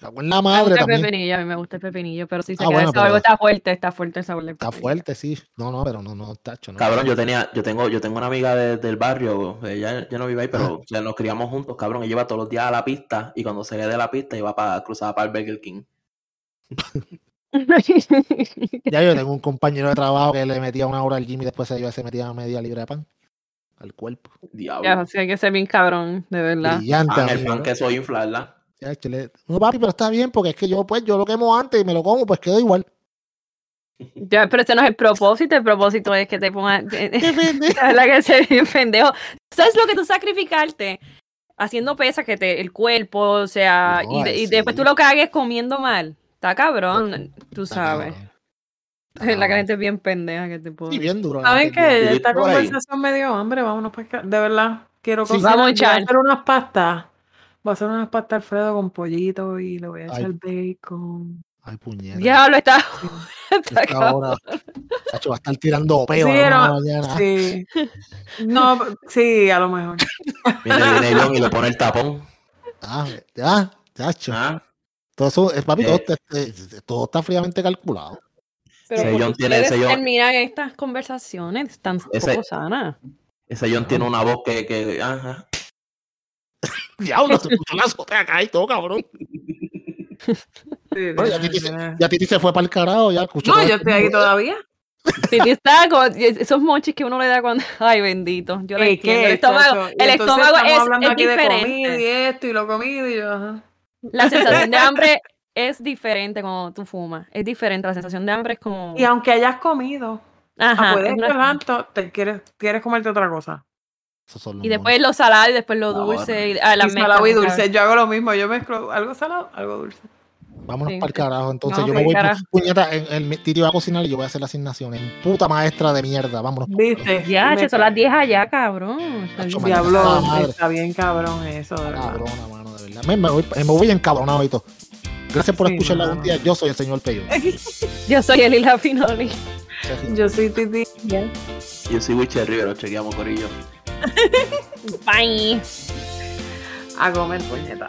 La Me madre gusta el también. pepinillo, a mí me gusta el pepinillo, pero sí se Ah, queda bueno, el sabor, pero- está fuerte, está fuerte el sabor del Está pepinillo. fuerte, sí. No, no, pero no, no, tacho, no. Cabrón, yo tenía, yo tengo, yo tengo una amiga de- del barrio, ella ya no vive ahí, pero o sea, nos criamos juntos, cabrón. Ella iba todos los días a la pista y cuando se de la pista iba para cruzar para el Burger King. Ya yo tengo un compañero de trabajo que le metía una hora al gym y después se iba se metía media libra de pan al cuerpo. Diablo. ya, sí, hay que ser bien cabrón, de verdad. Brillante. Pan, el pan ¿no? que soy inflarla. Ya. No, papi, pero está bien porque es que yo, pues, yo lo quemo antes y me lo como, pues quedo igual. Ya, pero ese no es el propósito, el propósito es que te pongan... ¿Qué pendejo? La que ser bien pendejo. ¿Sabes lo que tú sacrificarte? Haciendo pesas que te, el cuerpo, o sea, No, y, de- ay, y después tú lo cagues comiendo mal. Está cabrón, tú Está sabes. cabrón. Está La gente es bien pendeja que te puedo. Sí, bien duro. ¿Saben duro. Esta ahí. conversación me dio hambre. Vámonos para acá. De verdad, quiero Sí. Vamos a echar. hacer unas pastas. Voy a hacer unas pastas Alfredo con pollito y le voy a Ay. echar bacon. Ay, puñeta. Diablo, está. está Esta cabrón. hora, Chacho, va a estar tirando peo Sí, a la mañana. Sí. No, sí, a lo mejor. Viene, viene John y le pone el tapón. Ah, ya, chacho. ¿Ah? Todo eso, es papi, todo, Eh. este- todo está fríamente calculado. Pero Ese ¿por qué John tiene- ese John- terminan estas conversaciones tan Ese- poco sanas. Ese John tiene una voz que, que ajá. Diablo, la azotea acá y todo, cabrón. Sí, Bueno, ya, Titi se, tiene- ya Titi se fue para el carajo, ya escuchó. No, yo esto. estoy aquí todavía. Titi está con esos mochis que uno le da cuando. Ay, bendito. Yo lo Es entiendo. El estómago, el estómago estamos es, hablando es aquí de comida diferente. y esto y lo comido y yo, ajá. La sensación de hambre es diferente cuando tú fumas. Es diferente. La sensación de hambre es como. Y aunque hayas comido, Ajá, ah, puedes es una- estar tanto, te quieres, quieres comerte otra cosa. Esos son los Y después lo salado y después lo dulce. y- ah, la Y salado y dulce. Yo hago lo mismo, yo mezclo algo salado, algo dulce. monos. Vámonos Sí, para el carajo. Entonces No, yo me voy, puñeta, el, el Titi va a cocinar y yo voy a hacer la asignación. En puta maestra de mierda, vámonos. ¿Viste? Ya, che, son las 10 allá, cabrón. Diablo, Ah, madre. está bien cabrón eso, de verdad. Cabrona, mano, de verdad. Me, me voy, me voy encabronado y todo. Gracias por Sí, escuchar la día. Yo soy el señor Peyo. Yo soy Elila Finoli. Yo soy Titi. Yo soy Wilcher Rivero, chequeamos Corillo. Bye. A comer puñeta.